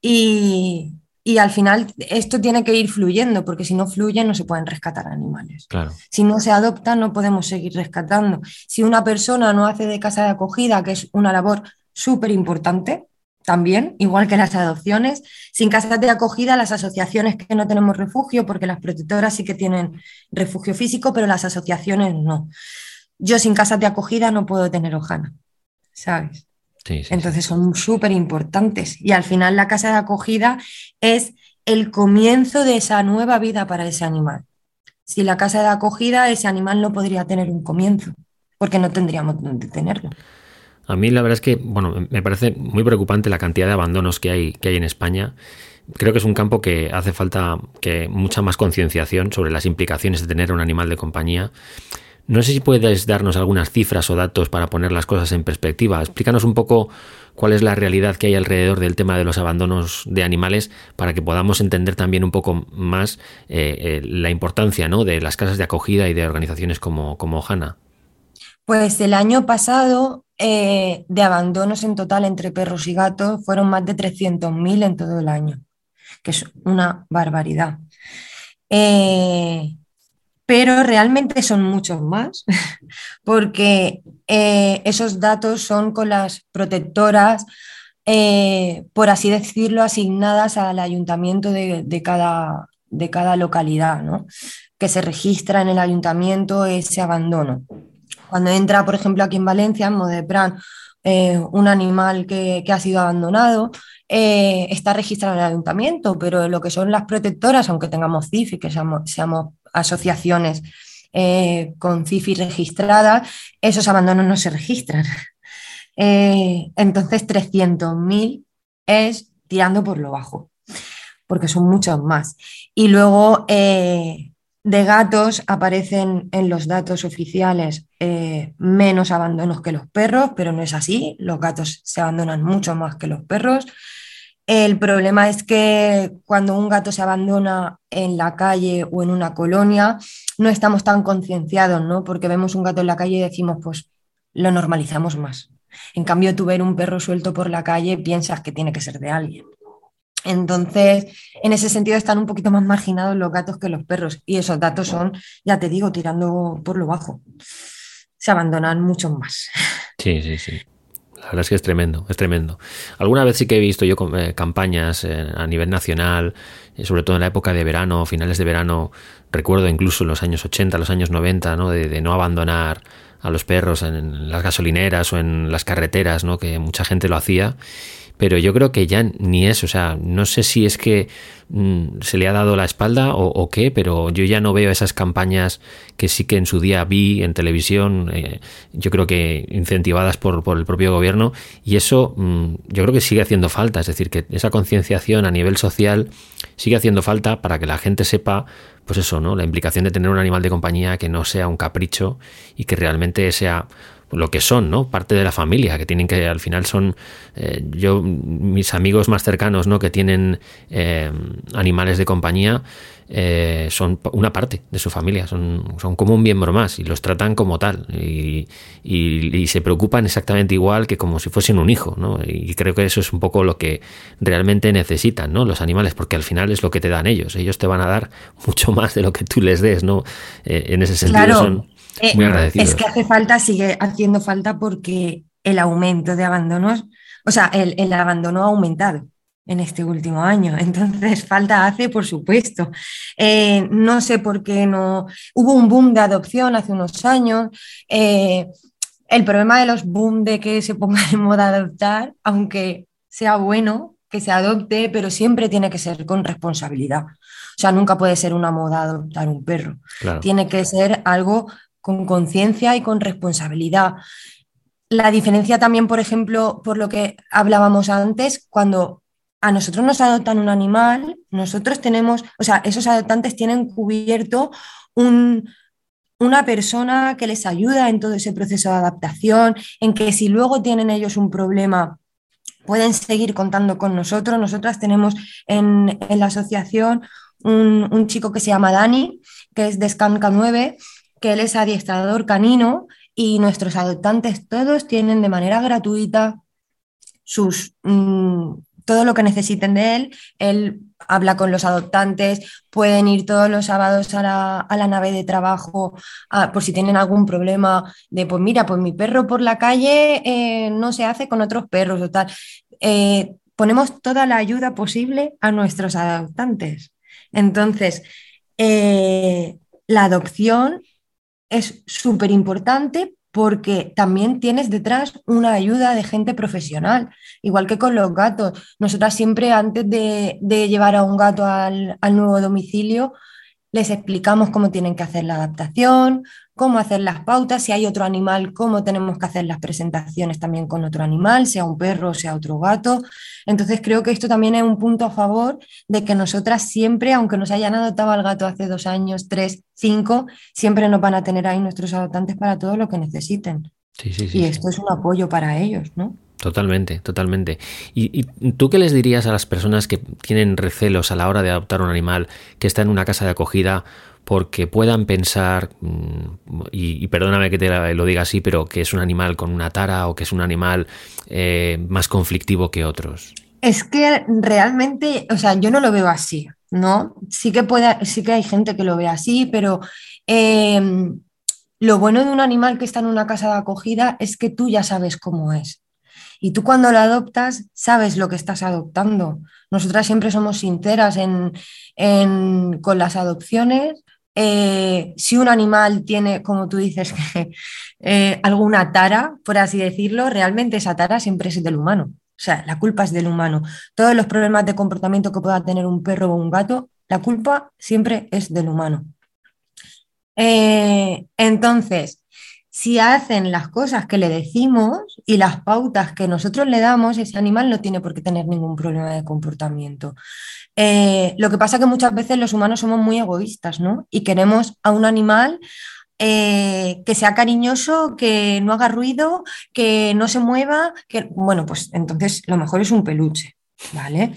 Y, y al final esto tiene que ir fluyendo, porque si no fluye no se pueden rescatar animales. Si no se adopta no podemos seguir rescatando. Si una persona no hace de casa de acogida, que es una labor súper importante, también, igual que las adopciones, sin casas de acogida, las asociaciones que no tenemos refugio, porque las protectoras sí que tienen refugio físico, pero las asociaciones no. Yo sin casas de acogida no puedo tener hojana, ¿sabes? Entonces son súper importantes. Y al final la casa de acogida es el comienzo de esa nueva vida para ese animal. Si la casa de acogida, ese animal no podría tener un comienzo, porque no tendríamos dónde tenerlo. A mí la verdad es que, bueno, me parece muy preocupante la cantidad de abandonos que hay, que hay en España. Creo que es un campo que hace falta que mucha más concienciación sobre las implicaciones de tener un animal de compañía no sé si puedes darnos algunas cifras o datos para poner las cosas en perspectiva. Explícanos un poco cuál es la realidad que hay alrededor del tema de los abandonos de animales para que podamos entender también un poco más eh, eh, la importancia ¿no? de las casas de acogida y de organizaciones como, como HANA. Pues el año pasado eh, de abandonos en total entre perros y gatos fueron más de 300.000 en todo el año, que es una barbaridad. Pero realmente son muchos más, porque eh, esos datos son con las protectoras, por así decirlo, asignadas al ayuntamiento de, cada, de cada localidad, ¿no? que se registra en el ayuntamiento ese abandono. Cuando entra, por ejemplo, aquí en Valencia, en Modepran, eh, un animal que, ha sido abandonado, eh, está registrado en el ayuntamiento, pero lo que son las protectoras, aunque tengamos CIF y que seamos, asociaciones eh, con CIFI registradas, esos abandonos no se registran. entonces, 300.000 es tirando por lo bajo, porque son muchos más. Y luego de gatos aparecen en los datos oficiales eh, menos abandonos que los perros, pero no es así. Los gatos se abandonan mucho más que los perros. El problema es que cuando un gato se abandona en la calle o en una colonia, no estamos tan concienciados, ¿no? Porque vemos un gato en la calle y decimos, pues lo normalizamos más. En cambio, tú ver un perro suelto por la calle piensas que tiene que ser de alguien. Entonces, en ese sentido están un poquito más marginados los gatos que los perros y esos datos son, ya te digo, tirando por lo bajo. Se abandonan mucho más. Sí, sí, sí. La verdad es que es tremendo, es tremendo. Alguna vez sí que he visto yo eh, campañas eh, a nivel nacional, eh, sobre todo en la época de verano, finales de verano, recuerdo incluso en los años 80, los años 90, ¿no? De, de no abandonar a los perros en las gasolineras o en las carreteras, ¿no? que mucha gente lo hacía pero yo creo que ya ni eso, o sea, no sé si es que mm, se le ha dado la espalda o, qué, pero yo ya no veo esas campañas que sí que en su día vi en televisión, eh, yo creo que incentivadas por, por, el propio gobierno, y eso mm, yo creo que sigue haciendo falta, es decir, que esa concienciación a nivel social sigue haciendo falta para que la gente sepa pues eso, ¿no? La implicación de tener un animal de compañía que no sea un capricho y que realmente sea lo que son, ¿no? Parte de la familia, que tienen que, al final son, eh, yo, mis amigos más cercanos, ¿no? Que tienen eh, animales de compañía, eh, son una parte de su familia, son, son como un miembro más y los tratan como tal y, y, se preocupan exactamente igual que como si fuesen un hijo, ¿no? Y creo que eso es un poco lo que realmente necesitan, ¿no? Los animales, porque al final es lo que te dan ellos, ellos te van a dar mucho más de lo que tú les des, ¿no? en ese sentido son eh, es que hace falta, sigue haciendo falta porque el aumento de abandonos, o sea, el, abandono ha aumentado en este último año. Entonces, falta hace, por supuesto. Eh, no sé por qué no. Hubo un boom de adopción hace unos años. Eh, el problema de los boom de que se ponga de moda adoptar, aunque sea bueno que se adopte, pero siempre tiene que ser con responsabilidad. O sea, nunca puede ser una moda adoptar un perro. Tiene que ser algo con conciencia y con responsabilidad. La diferencia también, por ejemplo, por lo que hablábamos antes, cuando a nosotros nos adoptan un animal, nosotros tenemos, o sea, esos adoptantes tienen cubierto una persona que les ayuda en todo ese proceso de adaptación, en que si luego tienen ellos un problema, pueden seguir contando con nosotros. Nosotras tenemos en, la asociación un, un, chico que se llama Dani, que es de Scanca 9, que él es adiestrador canino y nuestros adoptantes todos tienen de manera gratuita sus, mm, todo lo que necesiten de él. Él habla con los adoptantes, pueden ir todos los sábados a la, nave de trabajo por si tienen algún problema de, pues mira, pues mi perro por la calle eh, no se hace con otros perros o tal. Eh, ponemos toda la ayuda posible a nuestros adoptantes. Entonces, eh, la adopción es súper importante porque también tienes detrás una ayuda de gente profesional, igual que con los gatos. Nosotras siempre antes de, llevar a un gato al, al nuevo domicilio, les explicamos cómo tienen que hacer la adaptación, cómo hacer las pautas, si hay otro animal, cómo tenemos que hacer las presentaciones también con otro animal, sea un perro, sea otro gato. Entonces creo que esto también es un punto a favor de que nosotras siempre, aunque nos hayan adoptado al gato hace dos años, tres, cinco, siempre nos van a tener ahí nuestros adoptantes para todo lo que necesiten. y esto es un apoyo para ellos, ¿no? Totalmente, totalmente. ¿Y, tú qué les dirías a las personas que tienen recelos a la hora de adoptar un animal que está en una casa de acogida porque puedan pensar, mm, y, perdóname que te lo diga así, pero que es un animal con una tara o que es un animal eh, más conflictivo que otros? Es que realmente, o sea, yo no lo veo así, ¿no? Sí que, puede, sí que hay gente que lo ve así, pero em, lo bueno de un animal que está en una casa de acogida es que tú ya sabes cómo es. Y tú cuando lo adoptas, sabes lo que estás adoptando. Nosotras siempre somos sinceras con las adopciones. Eh, si un animal tiene, como tú dices, eh, alguna tara, por así decirlo, realmente esa tara siempre es del humano. O sea, la culpa es del humano. Todos los problemas de comportamiento que pueda tener un perro o un gato, la culpa siempre es del humano. Eh, entonces, si hacen las cosas que le decimos y las pautas que nosotros le damos, ese animal no tiene por qué tener ningún problema de comportamiento. Eh, lo que pasa es que muchas veces los humanos somos muy egoístas, ¿no? Y queremos a un animal eh, que sea cariñoso, que no haga ruido, que no se mueva, que bueno, pues entonces lo mejor es un peluche, ¿vale?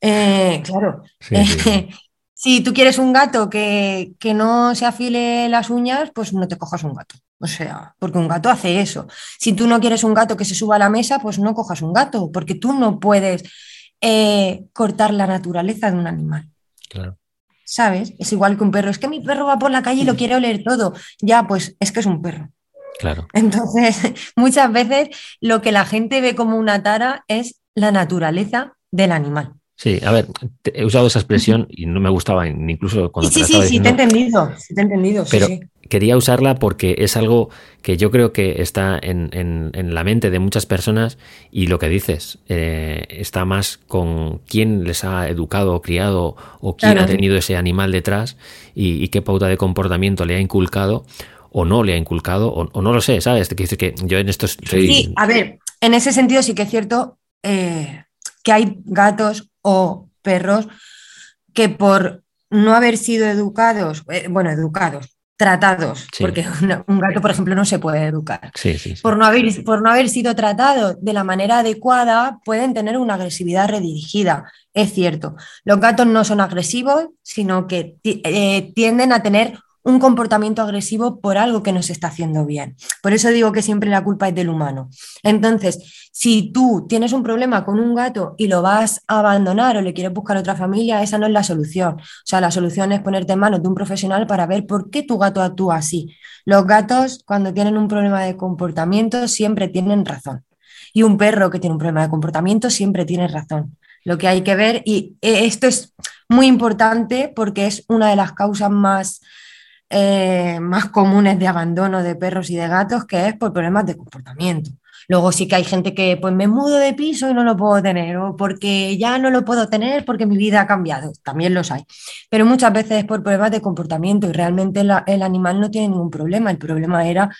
Eh, claro. si tú quieres un gato que, que, no se afile las uñas, pues no te cojas un gato. O sea, porque un gato hace eso. Si tú no quieres un gato que se suba a la mesa, pues no cojas un gato, porque tú no puedes eh, cortar la naturaleza de un animal. Claro. ¿sabes? Es igual que un perro. Es que mi perro va por la calle y lo quiere oler todo. Ya, pues es que es un perro. Claro. Entonces, muchas veces lo que la gente ve como una tara es la naturaleza del animal. Sí, a ver, he usado esa expresión y no me gustaba incluso cuando... Sí, sí, sí, te he entendido, sí, te he entendido. Pero quería usarla porque es algo que yo creo que está en, la mente de muchas personas y lo que dices eh, está más con quién les ha educado o criado o quién ha tenido ese animal detrás y, qué pauta de comportamiento le ha inculcado o no le ha inculcado o, no lo sé, ¿sabes? Que, que yo en esto Sí, a ver, en ese sentido sí que es cierto eh, que hay gatos o perros que por no haber sido educados, eh, bueno, educados, tratados, porque un gato, por ejemplo, no se puede educar. por, no haber, por no haber sido tratado de la manera adecuada, pueden tener una agresividad redirigida. Es cierto, los gatos no son agresivos, sino que eh, tienden a tener un comportamiento agresivo por algo que no se está haciendo bien. Por eso digo que siempre la culpa es del humano. Entonces, si tú tienes un problema con un gato y lo vas a abandonar o le quieres buscar otra familia, esa no es la solución. O sea, la solución es ponerte en manos de un profesional para ver por qué tu gato actúa así. Los gatos, cuando tienen un problema de comportamiento, siempre tienen razón. Y un perro que tiene un problema de comportamiento siempre tiene razón. Lo que hay que ver, y eh, esto es muy importante porque es una de las causas más eh, más comunes de abandono de perros y de gatos, que es por problemas de comportamiento. Luego sí que hay gente que pues me mudo de piso y no lo puedo tener, o porque ya no lo puedo tener porque mi vida ha cambiado, también los hay. Pero muchas veces es por problemas de comportamiento y realmente el animal no tiene ningún problema, el problema era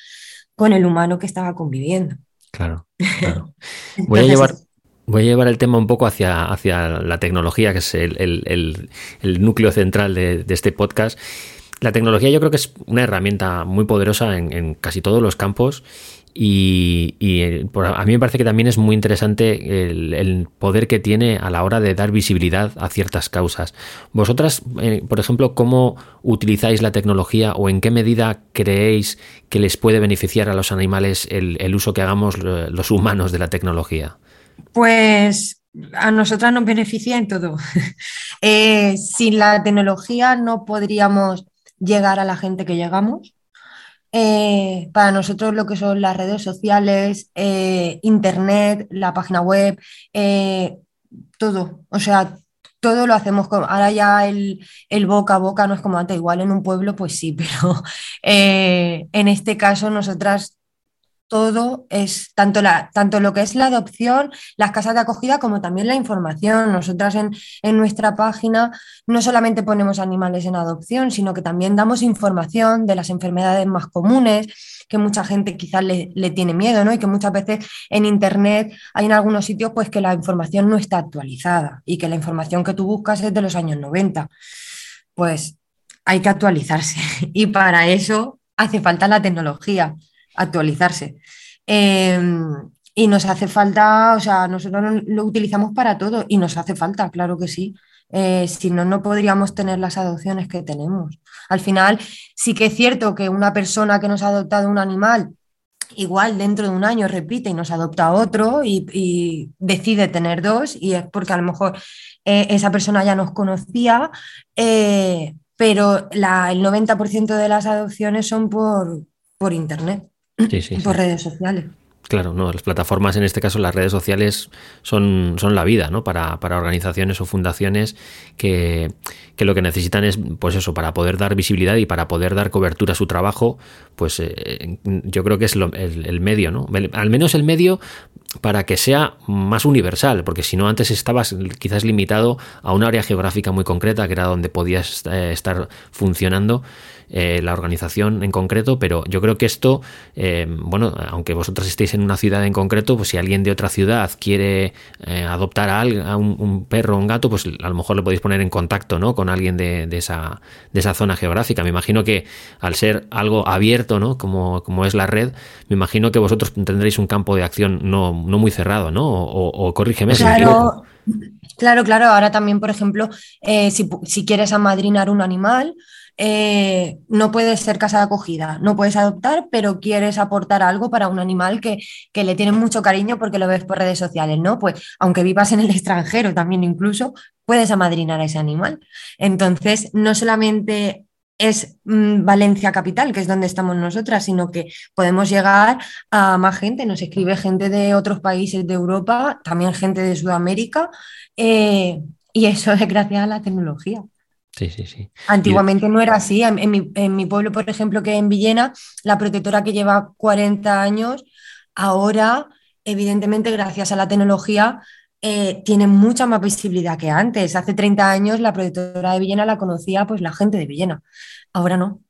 con el humano que estaba conviviendo. Claro, Voy a llevar, Voy a llevar el tema un poco hacia, hacia la tecnología, que es el, núcleo central de, de, este podcast. La tecnología yo creo que es una herramienta muy poderosa en, casi todos los campos y, eh, a mí me parece que también es muy interesante el, poder que tiene a la hora de dar visibilidad a ciertas causas. Vosotras, eh, por ejemplo, ¿cómo utilizáis la tecnología o en qué medida creéis que les puede beneficiar a los animales el, uso que hagamos eh, los humanos de la tecnología? Pues a nosotras nos beneficia en todo. sin la tecnología no podríamos llegar a la gente que llegamos. Eh, para nosotros lo que son las redes sociales, eh, internet, la página web, eh, todo. O sea, todo lo hacemos con, ahora ya el, el, boca a boca no es como antes, igual en un pueblo pues sí, pero en este caso nosotras todo es tanto, la, tanto lo que es la adopción, las casas de acogida, como también la información. Nosotras en, nuestra página no solamente ponemos animales en adopción, sino que también damos información de las enfermedades más comunes, que mucha gente quizás le, tiene miedo, ¿no? Y que muchas veces en Internet hay en algunos sitios pues que la información no está actualizada y que la información que tú buscas es de los años 90. Pues hay que actualizarse y para eso hace falta la tecnología actualizarse. Em, y nos hace falta, o sea, nosotros lo utilizamos para todo y nos hace falta, claro que sí. Eh, si no, no podríamos tener las adopciones que tenemos. Al final, sí que es cierto que una persona que nos ha adoptado un animal, igual dentro de un año repite y nos adopta otro y, decide tener dos, y es porque a lo mejor eh, esa persona ya nos conocía, eh, pero el 90% de las adopciones son por, por internet, por redes sociales. Claro, no, las plataformas, en este caso las redes sociales, son, son la vida, ¿no? Para, para organizaciones o fundaciones que, que, lo que necesitan es, pues eso, para poder dar visibilidad y para poder dar cobertura a su trabajo, pues eh, yo creo que es el, el, medio, ¿no? Al menos el medio para que sea más universal, porque si no antes estabas quizás limitado a un área geográfica muy concreta, que era donde podías eh, estar funcionando. Eh, la organización en concreto, pero yo creo que esto, eh, bueno, aunque vosotros estéis en una ciudad en concreto, pues si alguien de otra ciudad quiere eh, adoptar a, a un, perro o un gato, pues a lo mejor lo podéis poner en contacto ¿no? con alguien de, esa, de esa zona geográfica. Me imagino que al ser algo abierto, ¿no? como, como es la red, me imagino que vosotros tendréis un campo de acción no, muy cerrado, ¿no? O, corrígeme claro. Claro, claro. Ahora también, por ejemplo, si, si, quieres amadrinar un animal, eh, no puedes ser casa de acogida, no puedes adoptar, pero quieres aportar algo para un animal que, le tienes mucho cariño porque lo ves por redes sociales, ¿no? Pues aunque vivas en el extranjero también incluso, puedes amadrinar a ese animal. Entonces, no solamente es mm, Valencia capital, que es donde estamos nosotras, sino que podemos llegar a más gente, nos escribe gente de otros países de Europa, también gente de Sudamérica, eh, y eso es gracias a la tecnología. Sí, sí, sí. Antiguamente no era así. En, mi, pueblo, por ejemplo, que en Villena, la protectora que lleva 40 años, ahora, evidentemente, gracias a la tecnología, eh, tiene mucha más visibilidad que antes. Hace 30 años la protectora de Villena la conocía pues la gente de Villena. Ahora no.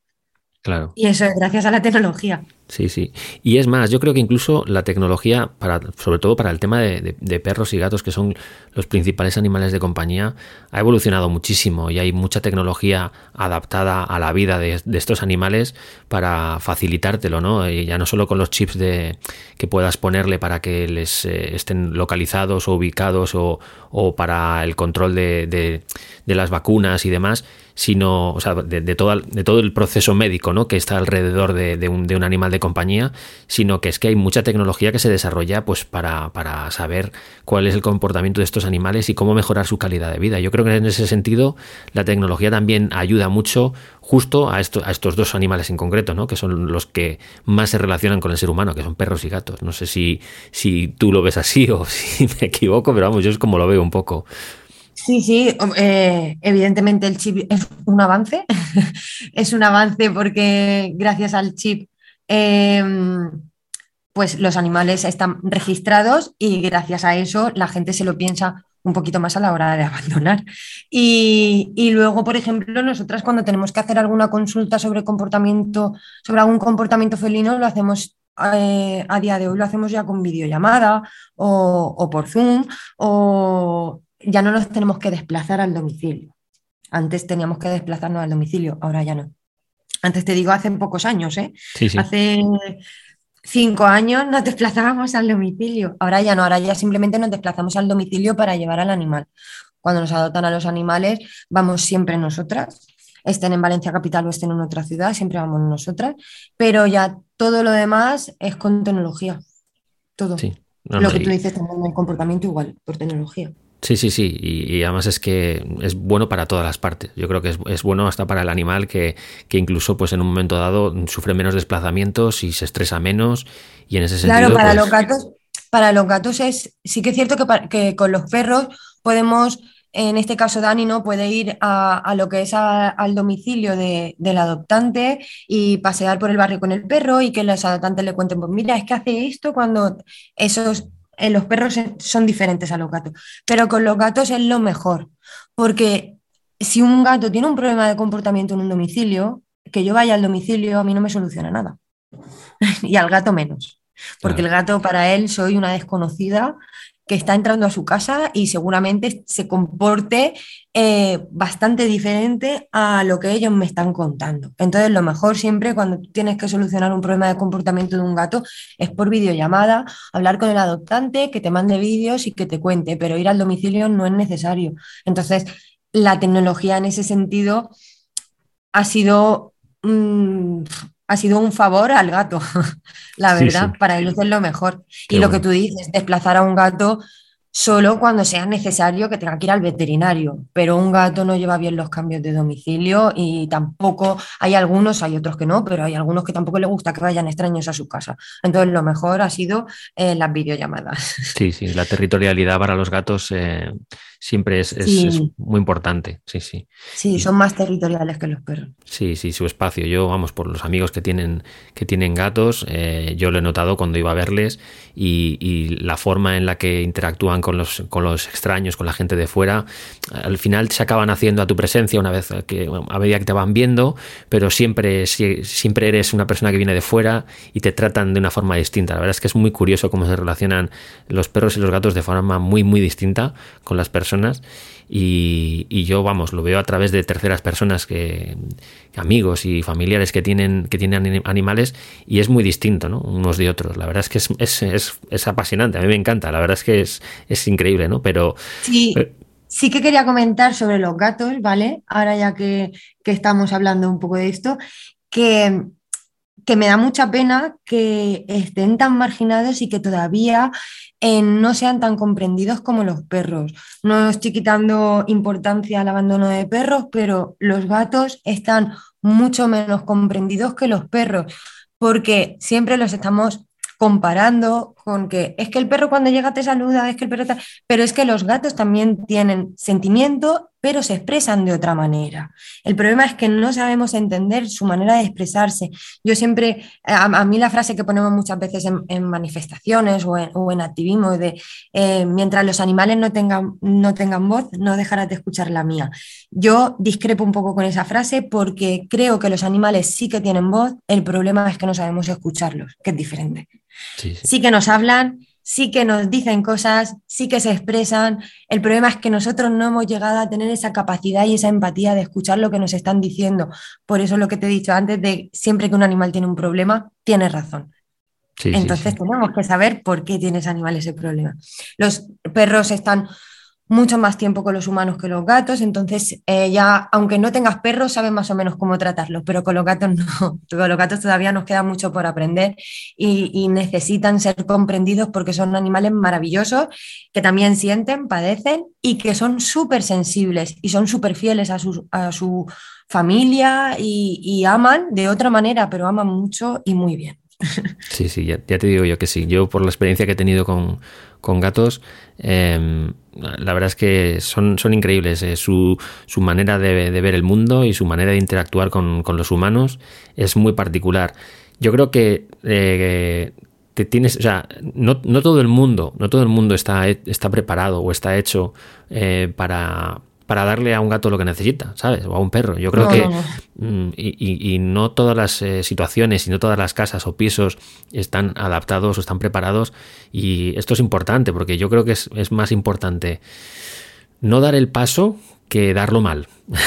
Claro. Y eso es gracias a la tecnología. Sí, sí. Y es más, yo creo que incluso la tecnología, para, sobre todo para el tema de, perros y gatos, que son los principales animales de compañía, ha evolucionado muchísimo y hay mucha tecnología adaptada a la vida de, estos animales para facilitártelo, ¿no? Y ya no solo con los chips de, que puedas ponerle para que les eh, estén localizados o ubicados o, o para el control de las vacunas y demás, sino, o sea, de, todo, de todo el proceso médico ¿no? que está alrededor de, un, animal de compañía, sino que es que hay mucha tecnología que se desarrolla pues, para, para, saber cuál es el comportamiento de estos animales y cómo mejorar su calidad de vida. Yo creo que en ese sentido la tecnología también ayuda mucho justo a, a estos dos animales en concreto, ¿no? que son los que más se relacionan con el ser humano, que son perros y gatos. No sé si, si tú lo ves así o si me equivoco, pero vamos, yo es como lo veo un poco. Sí, sí, eh, evidentemente el chip es un avance, es un avance porque gracias al chip em, pues los animales están registrados y gracias a eso la gente se lo piensa un poquito más a la hora de abandonar. Y, luego, por ejemplo, nosotras cuando tenemos que hacer alguna consulta sobre comportamiento, sobre algún comportamiento felino, lo hacemos eh, a día de hoy, lo hacemos ya con videollamada o, o por Zoom o ya no nos tenemos que desplazar al domicilio. Antes teníamos que desplazarnos al domicilio, ahora ya no. Antes te digo, hace pocos años, ¿eh? Hace cinco años nos desplazábamos al domicilio. Ahora ya no, ahora ya simplemente nos desplazamos al domicilio para llevar al animal. Cuando nos adoptan a los animales, vamos siempre nosotras, estén en Valencia Capital o estén en otra ciudad, siempre vamos nosotras, pero ya todo lo demás es con tecnología. Todo. lo que tú dices también el comportamiento igual, por tecnología. Sí, sí, sí, y, además es que es bueno para todas las partes. Yo creo que es, bueno hasta para el animal que, incluso pues en un momento dado sufre menos desplazamientos y se estresa menos y en ese sentido... Claro, para, pues los, gatos, para los gatos es, sí que es cierto que, que con los perros podemos, en este caso Dani, ¿no? Puede ir a, lo que es al domicilio del adoptante y pasear por el barrio con el perro y que los adoptantes le cuenten, pues mira, es que hace esto cuando esos eh, los perros son diferentes a los gatos, pero con los gatos es lo mejor, porque si un gato tiene un problema de comportamiento en un domicilio, que yo vaya al domicilio a mí no me soluciona nada. y al gato menos, porque el gato para él soy una desconocida que está entrando a su casa y seguramente se comporte eh, bastante diferente a lo que ellos me están contando. Entonces, lo mejor siempre cuando tienes que solucionar un problema de comportamiento de un gato es por videollamada, hablar con el adoptante, que te mande vídeos y que te cuente, pero ir al domicilio no es necesario. Entonces, la tecnología en ese sentido ha sido, mm, ha sido un favor al gato, la verdad, para ellos es lo mejor. y lo que tú dices, desplazar a un gato solo cuando sea necesario que tenga que ir al veterinario, pero un gato no lleva bien los cambios de domicilio y tampoco hay algunos, hay otros que no, pero hay algunos que tampoco le gusta que vayan extraños a su casa. Entonces lo mejor ha sido eh, las videollamadas. Sí, sí, la territorialidad para los gatos eh, siempre es, muy importante. Sí, sí. Sí, son más territoriales que los perros. Sí, sí, su espacio. Yo, vamos, por los amigos que tienen, que tienen gatos, eh, yo lo he notado cuando iba a verles y, la forma en la que interactúan con los, con los extraños, con la gente de fuera, al final se acaban haciendo a tu presencia una vez que, a medida que te van viendo, pero siempre, siempre eres una persona que viene de fuera y te tratan de una forma distinta. La verdad es que es muy curioso cómo se relacionan los perros y los gatos de forma muy, muy distinta con las personas y, yo, vamos, lo veo a través de terceras personas, que, amigos y familiares que tienen, que tienen animales y es muy distinto, ¿no? Unos de otros. La verdad es que es, es, es, apasionante, a mí me encanta, la verdad es que es, es increíble, ¿no? Pero... Sí. Sí que quería comentar sobre los gatos, ¿vale? Ahora ya que, que estamos hablando un poco de esto, que que me da mucha pena que estén tan marginados y que todavía eh, no sean tan comprendidos como los perros. No estoy quitando importancia al abandono de perros, pero los gatos están mucho menos comprendidos que los perros, porque siempre los estamos comparando con que es que el perro cuando llega te saluda, es que el perro Pero es que los gatos también tienen sentimiento, pero se expresan de otra manera. El problema es que no sabemos entender su manera de expresarse. Yo siempre, a, mí la frase que ponemos muchas veces en, manifestaciones o en, activismo de eh, mientras los animales no tengan, no tengan voz, no dejarás de escuchar la mía. Yo discrepo un poco con esa frase porque creo que los animales sí que tienen voz, el problema es que no sabemos escucharlos, que es diferente. Sí, que nos hablan, sí que nos dicen cosas, sí que se expresan. El problema es que nosotros no hemos llegado a tener esa capacidad y esa empatía de escuchar lo que nos están diciendo. Por eso lo que te he dicho antes de siempre que un animal tiene un problema, tiene razón. Entonces tenemos que saber por qué tiene ese animal ese problema. Los perros están mucho más tiempo con los humanos que los gatos, entonces eh, ya, aunque no tengas perros, sabes más o menos cómo tratarlos, pero con los gatos no, con los gatos todavía nos queda mucho por aprender y, necesitan ser comprendidos porque son animales maravillosos que también sienten, padecen y que son súper sensibles y son súper fieles a su, a su familia y, aman de otra manera, pero aman mucho y muy bien. Sí, sí, ya, te digo yo que sí. Yo por la experiencia que he tenido con, con gatos, eh, la verdad es que son, son increíbles. Eh, su, su, manera de, ver el mundo y su manera de interactuar con, los humanos es muy particular. Yo creo que eh, te tienes, o sea, no, no, todo el mundo, no todo el mundo está, está preparado o está hecho eh, para, para darle a un gato lo que necesita, ¿sabes? O a un perro. Yo creo que... Mm, y, no todas las eh, situaciones y no todas las casas o pisos están adaptados o están preparados. Y esto es importante porque yo creo que es, más importante no dar el paso que darlo mal.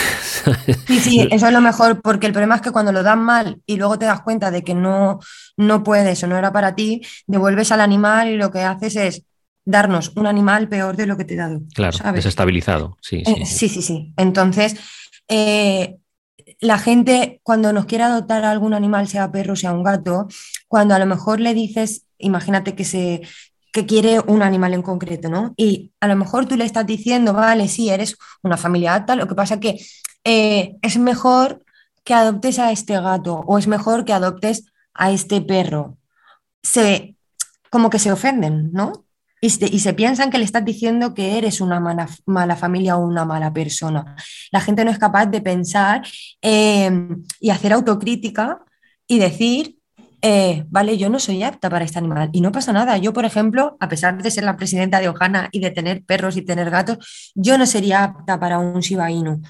Sí, sí, eso es lo mejor, porque el problema es que cuando lo das mal y luego te das cuenta de que no, no puedes o no era para ti, devuelves al animal y lo que haces es darnos un animal peor de lo que te he dado. Claro, desestabilizado, sí. Sí, eh, sí, sí, sí. Entonces, eh, la gente cuando nos quiere adoptar a algún animal, sea perro, sea un gato, cuando a lo mejor le dices, imagínate que se que quiere un animal en concreto, ¿no? Y a lo mejor tú le estás diciendo, vale, sí, eres una familia alta, lo que pasa que eh, es mejor que adoptes a este gato o es mejor que adoptes a este perro. Se, como que se ofenden, ¿no? Y se, piensan que le estás diciendo que eres una mala, familia o una mala persona. La gente no es capaz de pensar em, y hacer autocrítica y decir, eh, vale, yo no soy apta para este animal y no pasa nada. Yo, por ejemplo, a pesar de ser la presidenta de Ojana y de tener perros y tener gatos, yo no sería apta para un Shiba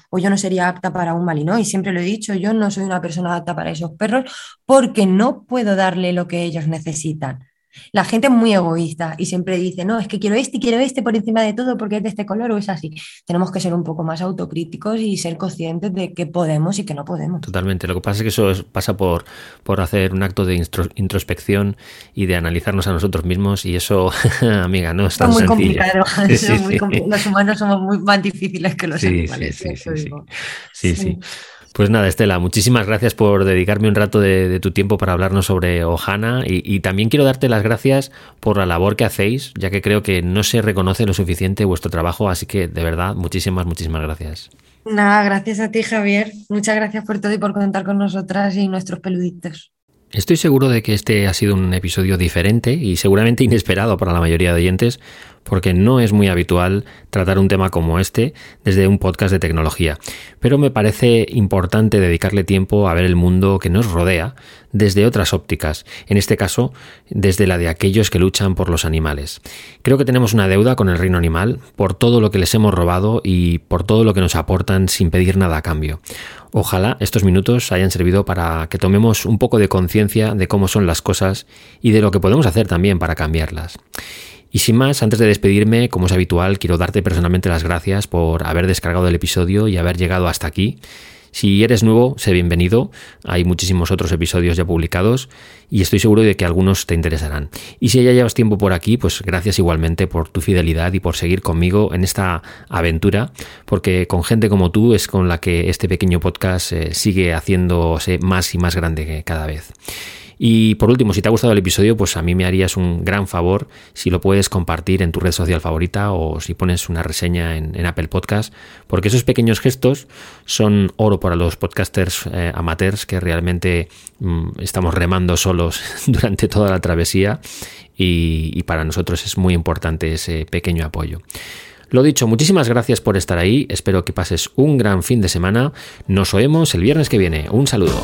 o yo no sería apta para un Malinois. Y siempre lo he dicho, yo no soy una persona apta para esos perros porque no puedo darle lo que ellos necesitan. La gente es muy egoísta y siempre dice, no, es que quiero este y quiero este por encima de todo porque es de este color o es así. Tenemos que ser un poco más autocríticos y ser conscientes de que podemos y que no podemos. Totalmente. Lo que pasa es que eso pasa por, por hacer un acto de introspección y de analizarnos a nosotros mismos y eso, amiga, no es tan muy Complicado. Los humanos somos muy más difíciles que los animales. sí, sí, sí. Pues nada, Estela, muchísimas gracias por dedicarme un rato de, tu tiempo para hablarnos sobre Ohana y, también quiero darte las gracias por la labor que hacéis, ya que creo que no se reconoce lo suficiente vuestro trabajo, así que de verdad, muchísimas, muchísimas gracias. Nada, gracias a ti, Javier. Muchas gracias por todo y por contar con nosotras y nuestros peluditos. Estoy seguro de que este ha sido un episodio diferente y seguramente inesperado para la mayoría de oyentes, porque no es muy habitual tratar un tema como este desde un podcast de tecnología. Pero me parece importante dedicarle tiempo a ver el mundo que nos rodea desde otras ópticas, en este caso desde la de aquellos que luchan por los animales. Creo que tenemos una deuda con el reino animal por todo lo que les hemos robado y por todo lo que nos aportan sin pedir nada a cambio. Ojalá estos minutos hayan servido para que tomemos un poco de conciencia de cómo son las cosas y de lo que podemos hacer también para cambiarlas. Y sin más, antes de despedirme, como es habitual, quiero darte personalmente las gracias por haber descargado el episodio y haber llegado hasta aquí. Si eres nuevo, sé bienvenido. Hay muchísimos otros episodios ya publicados y estoy seguro de que algunos te interesarán. Y si ya llevas tiempo por aquí, pues gracias igualmente por tu fidelidad y por seguir conmigo en esta aventura, porque con gente como tú es con la que este pequeño podcast eh, sigue haciéndose más y más grande cada vez. Y por último, si te ha gustado el episodio, pues a mí me harías un gran favor si lo puedes compartir en tu red social favorita o si pones una reseña en, Apple Podcast, porque esos pequeños gestos son oro para los podcasters eh, amateurs que realmente mm, estamos remando solos durante toda la travesía y para nosotros es muy importante ese pequeño apoyo. Lo dicho, muchísimas gracias por estar ahí, espero que pases un gran fin de semana, nos oemos el viernes que viene, un saludo.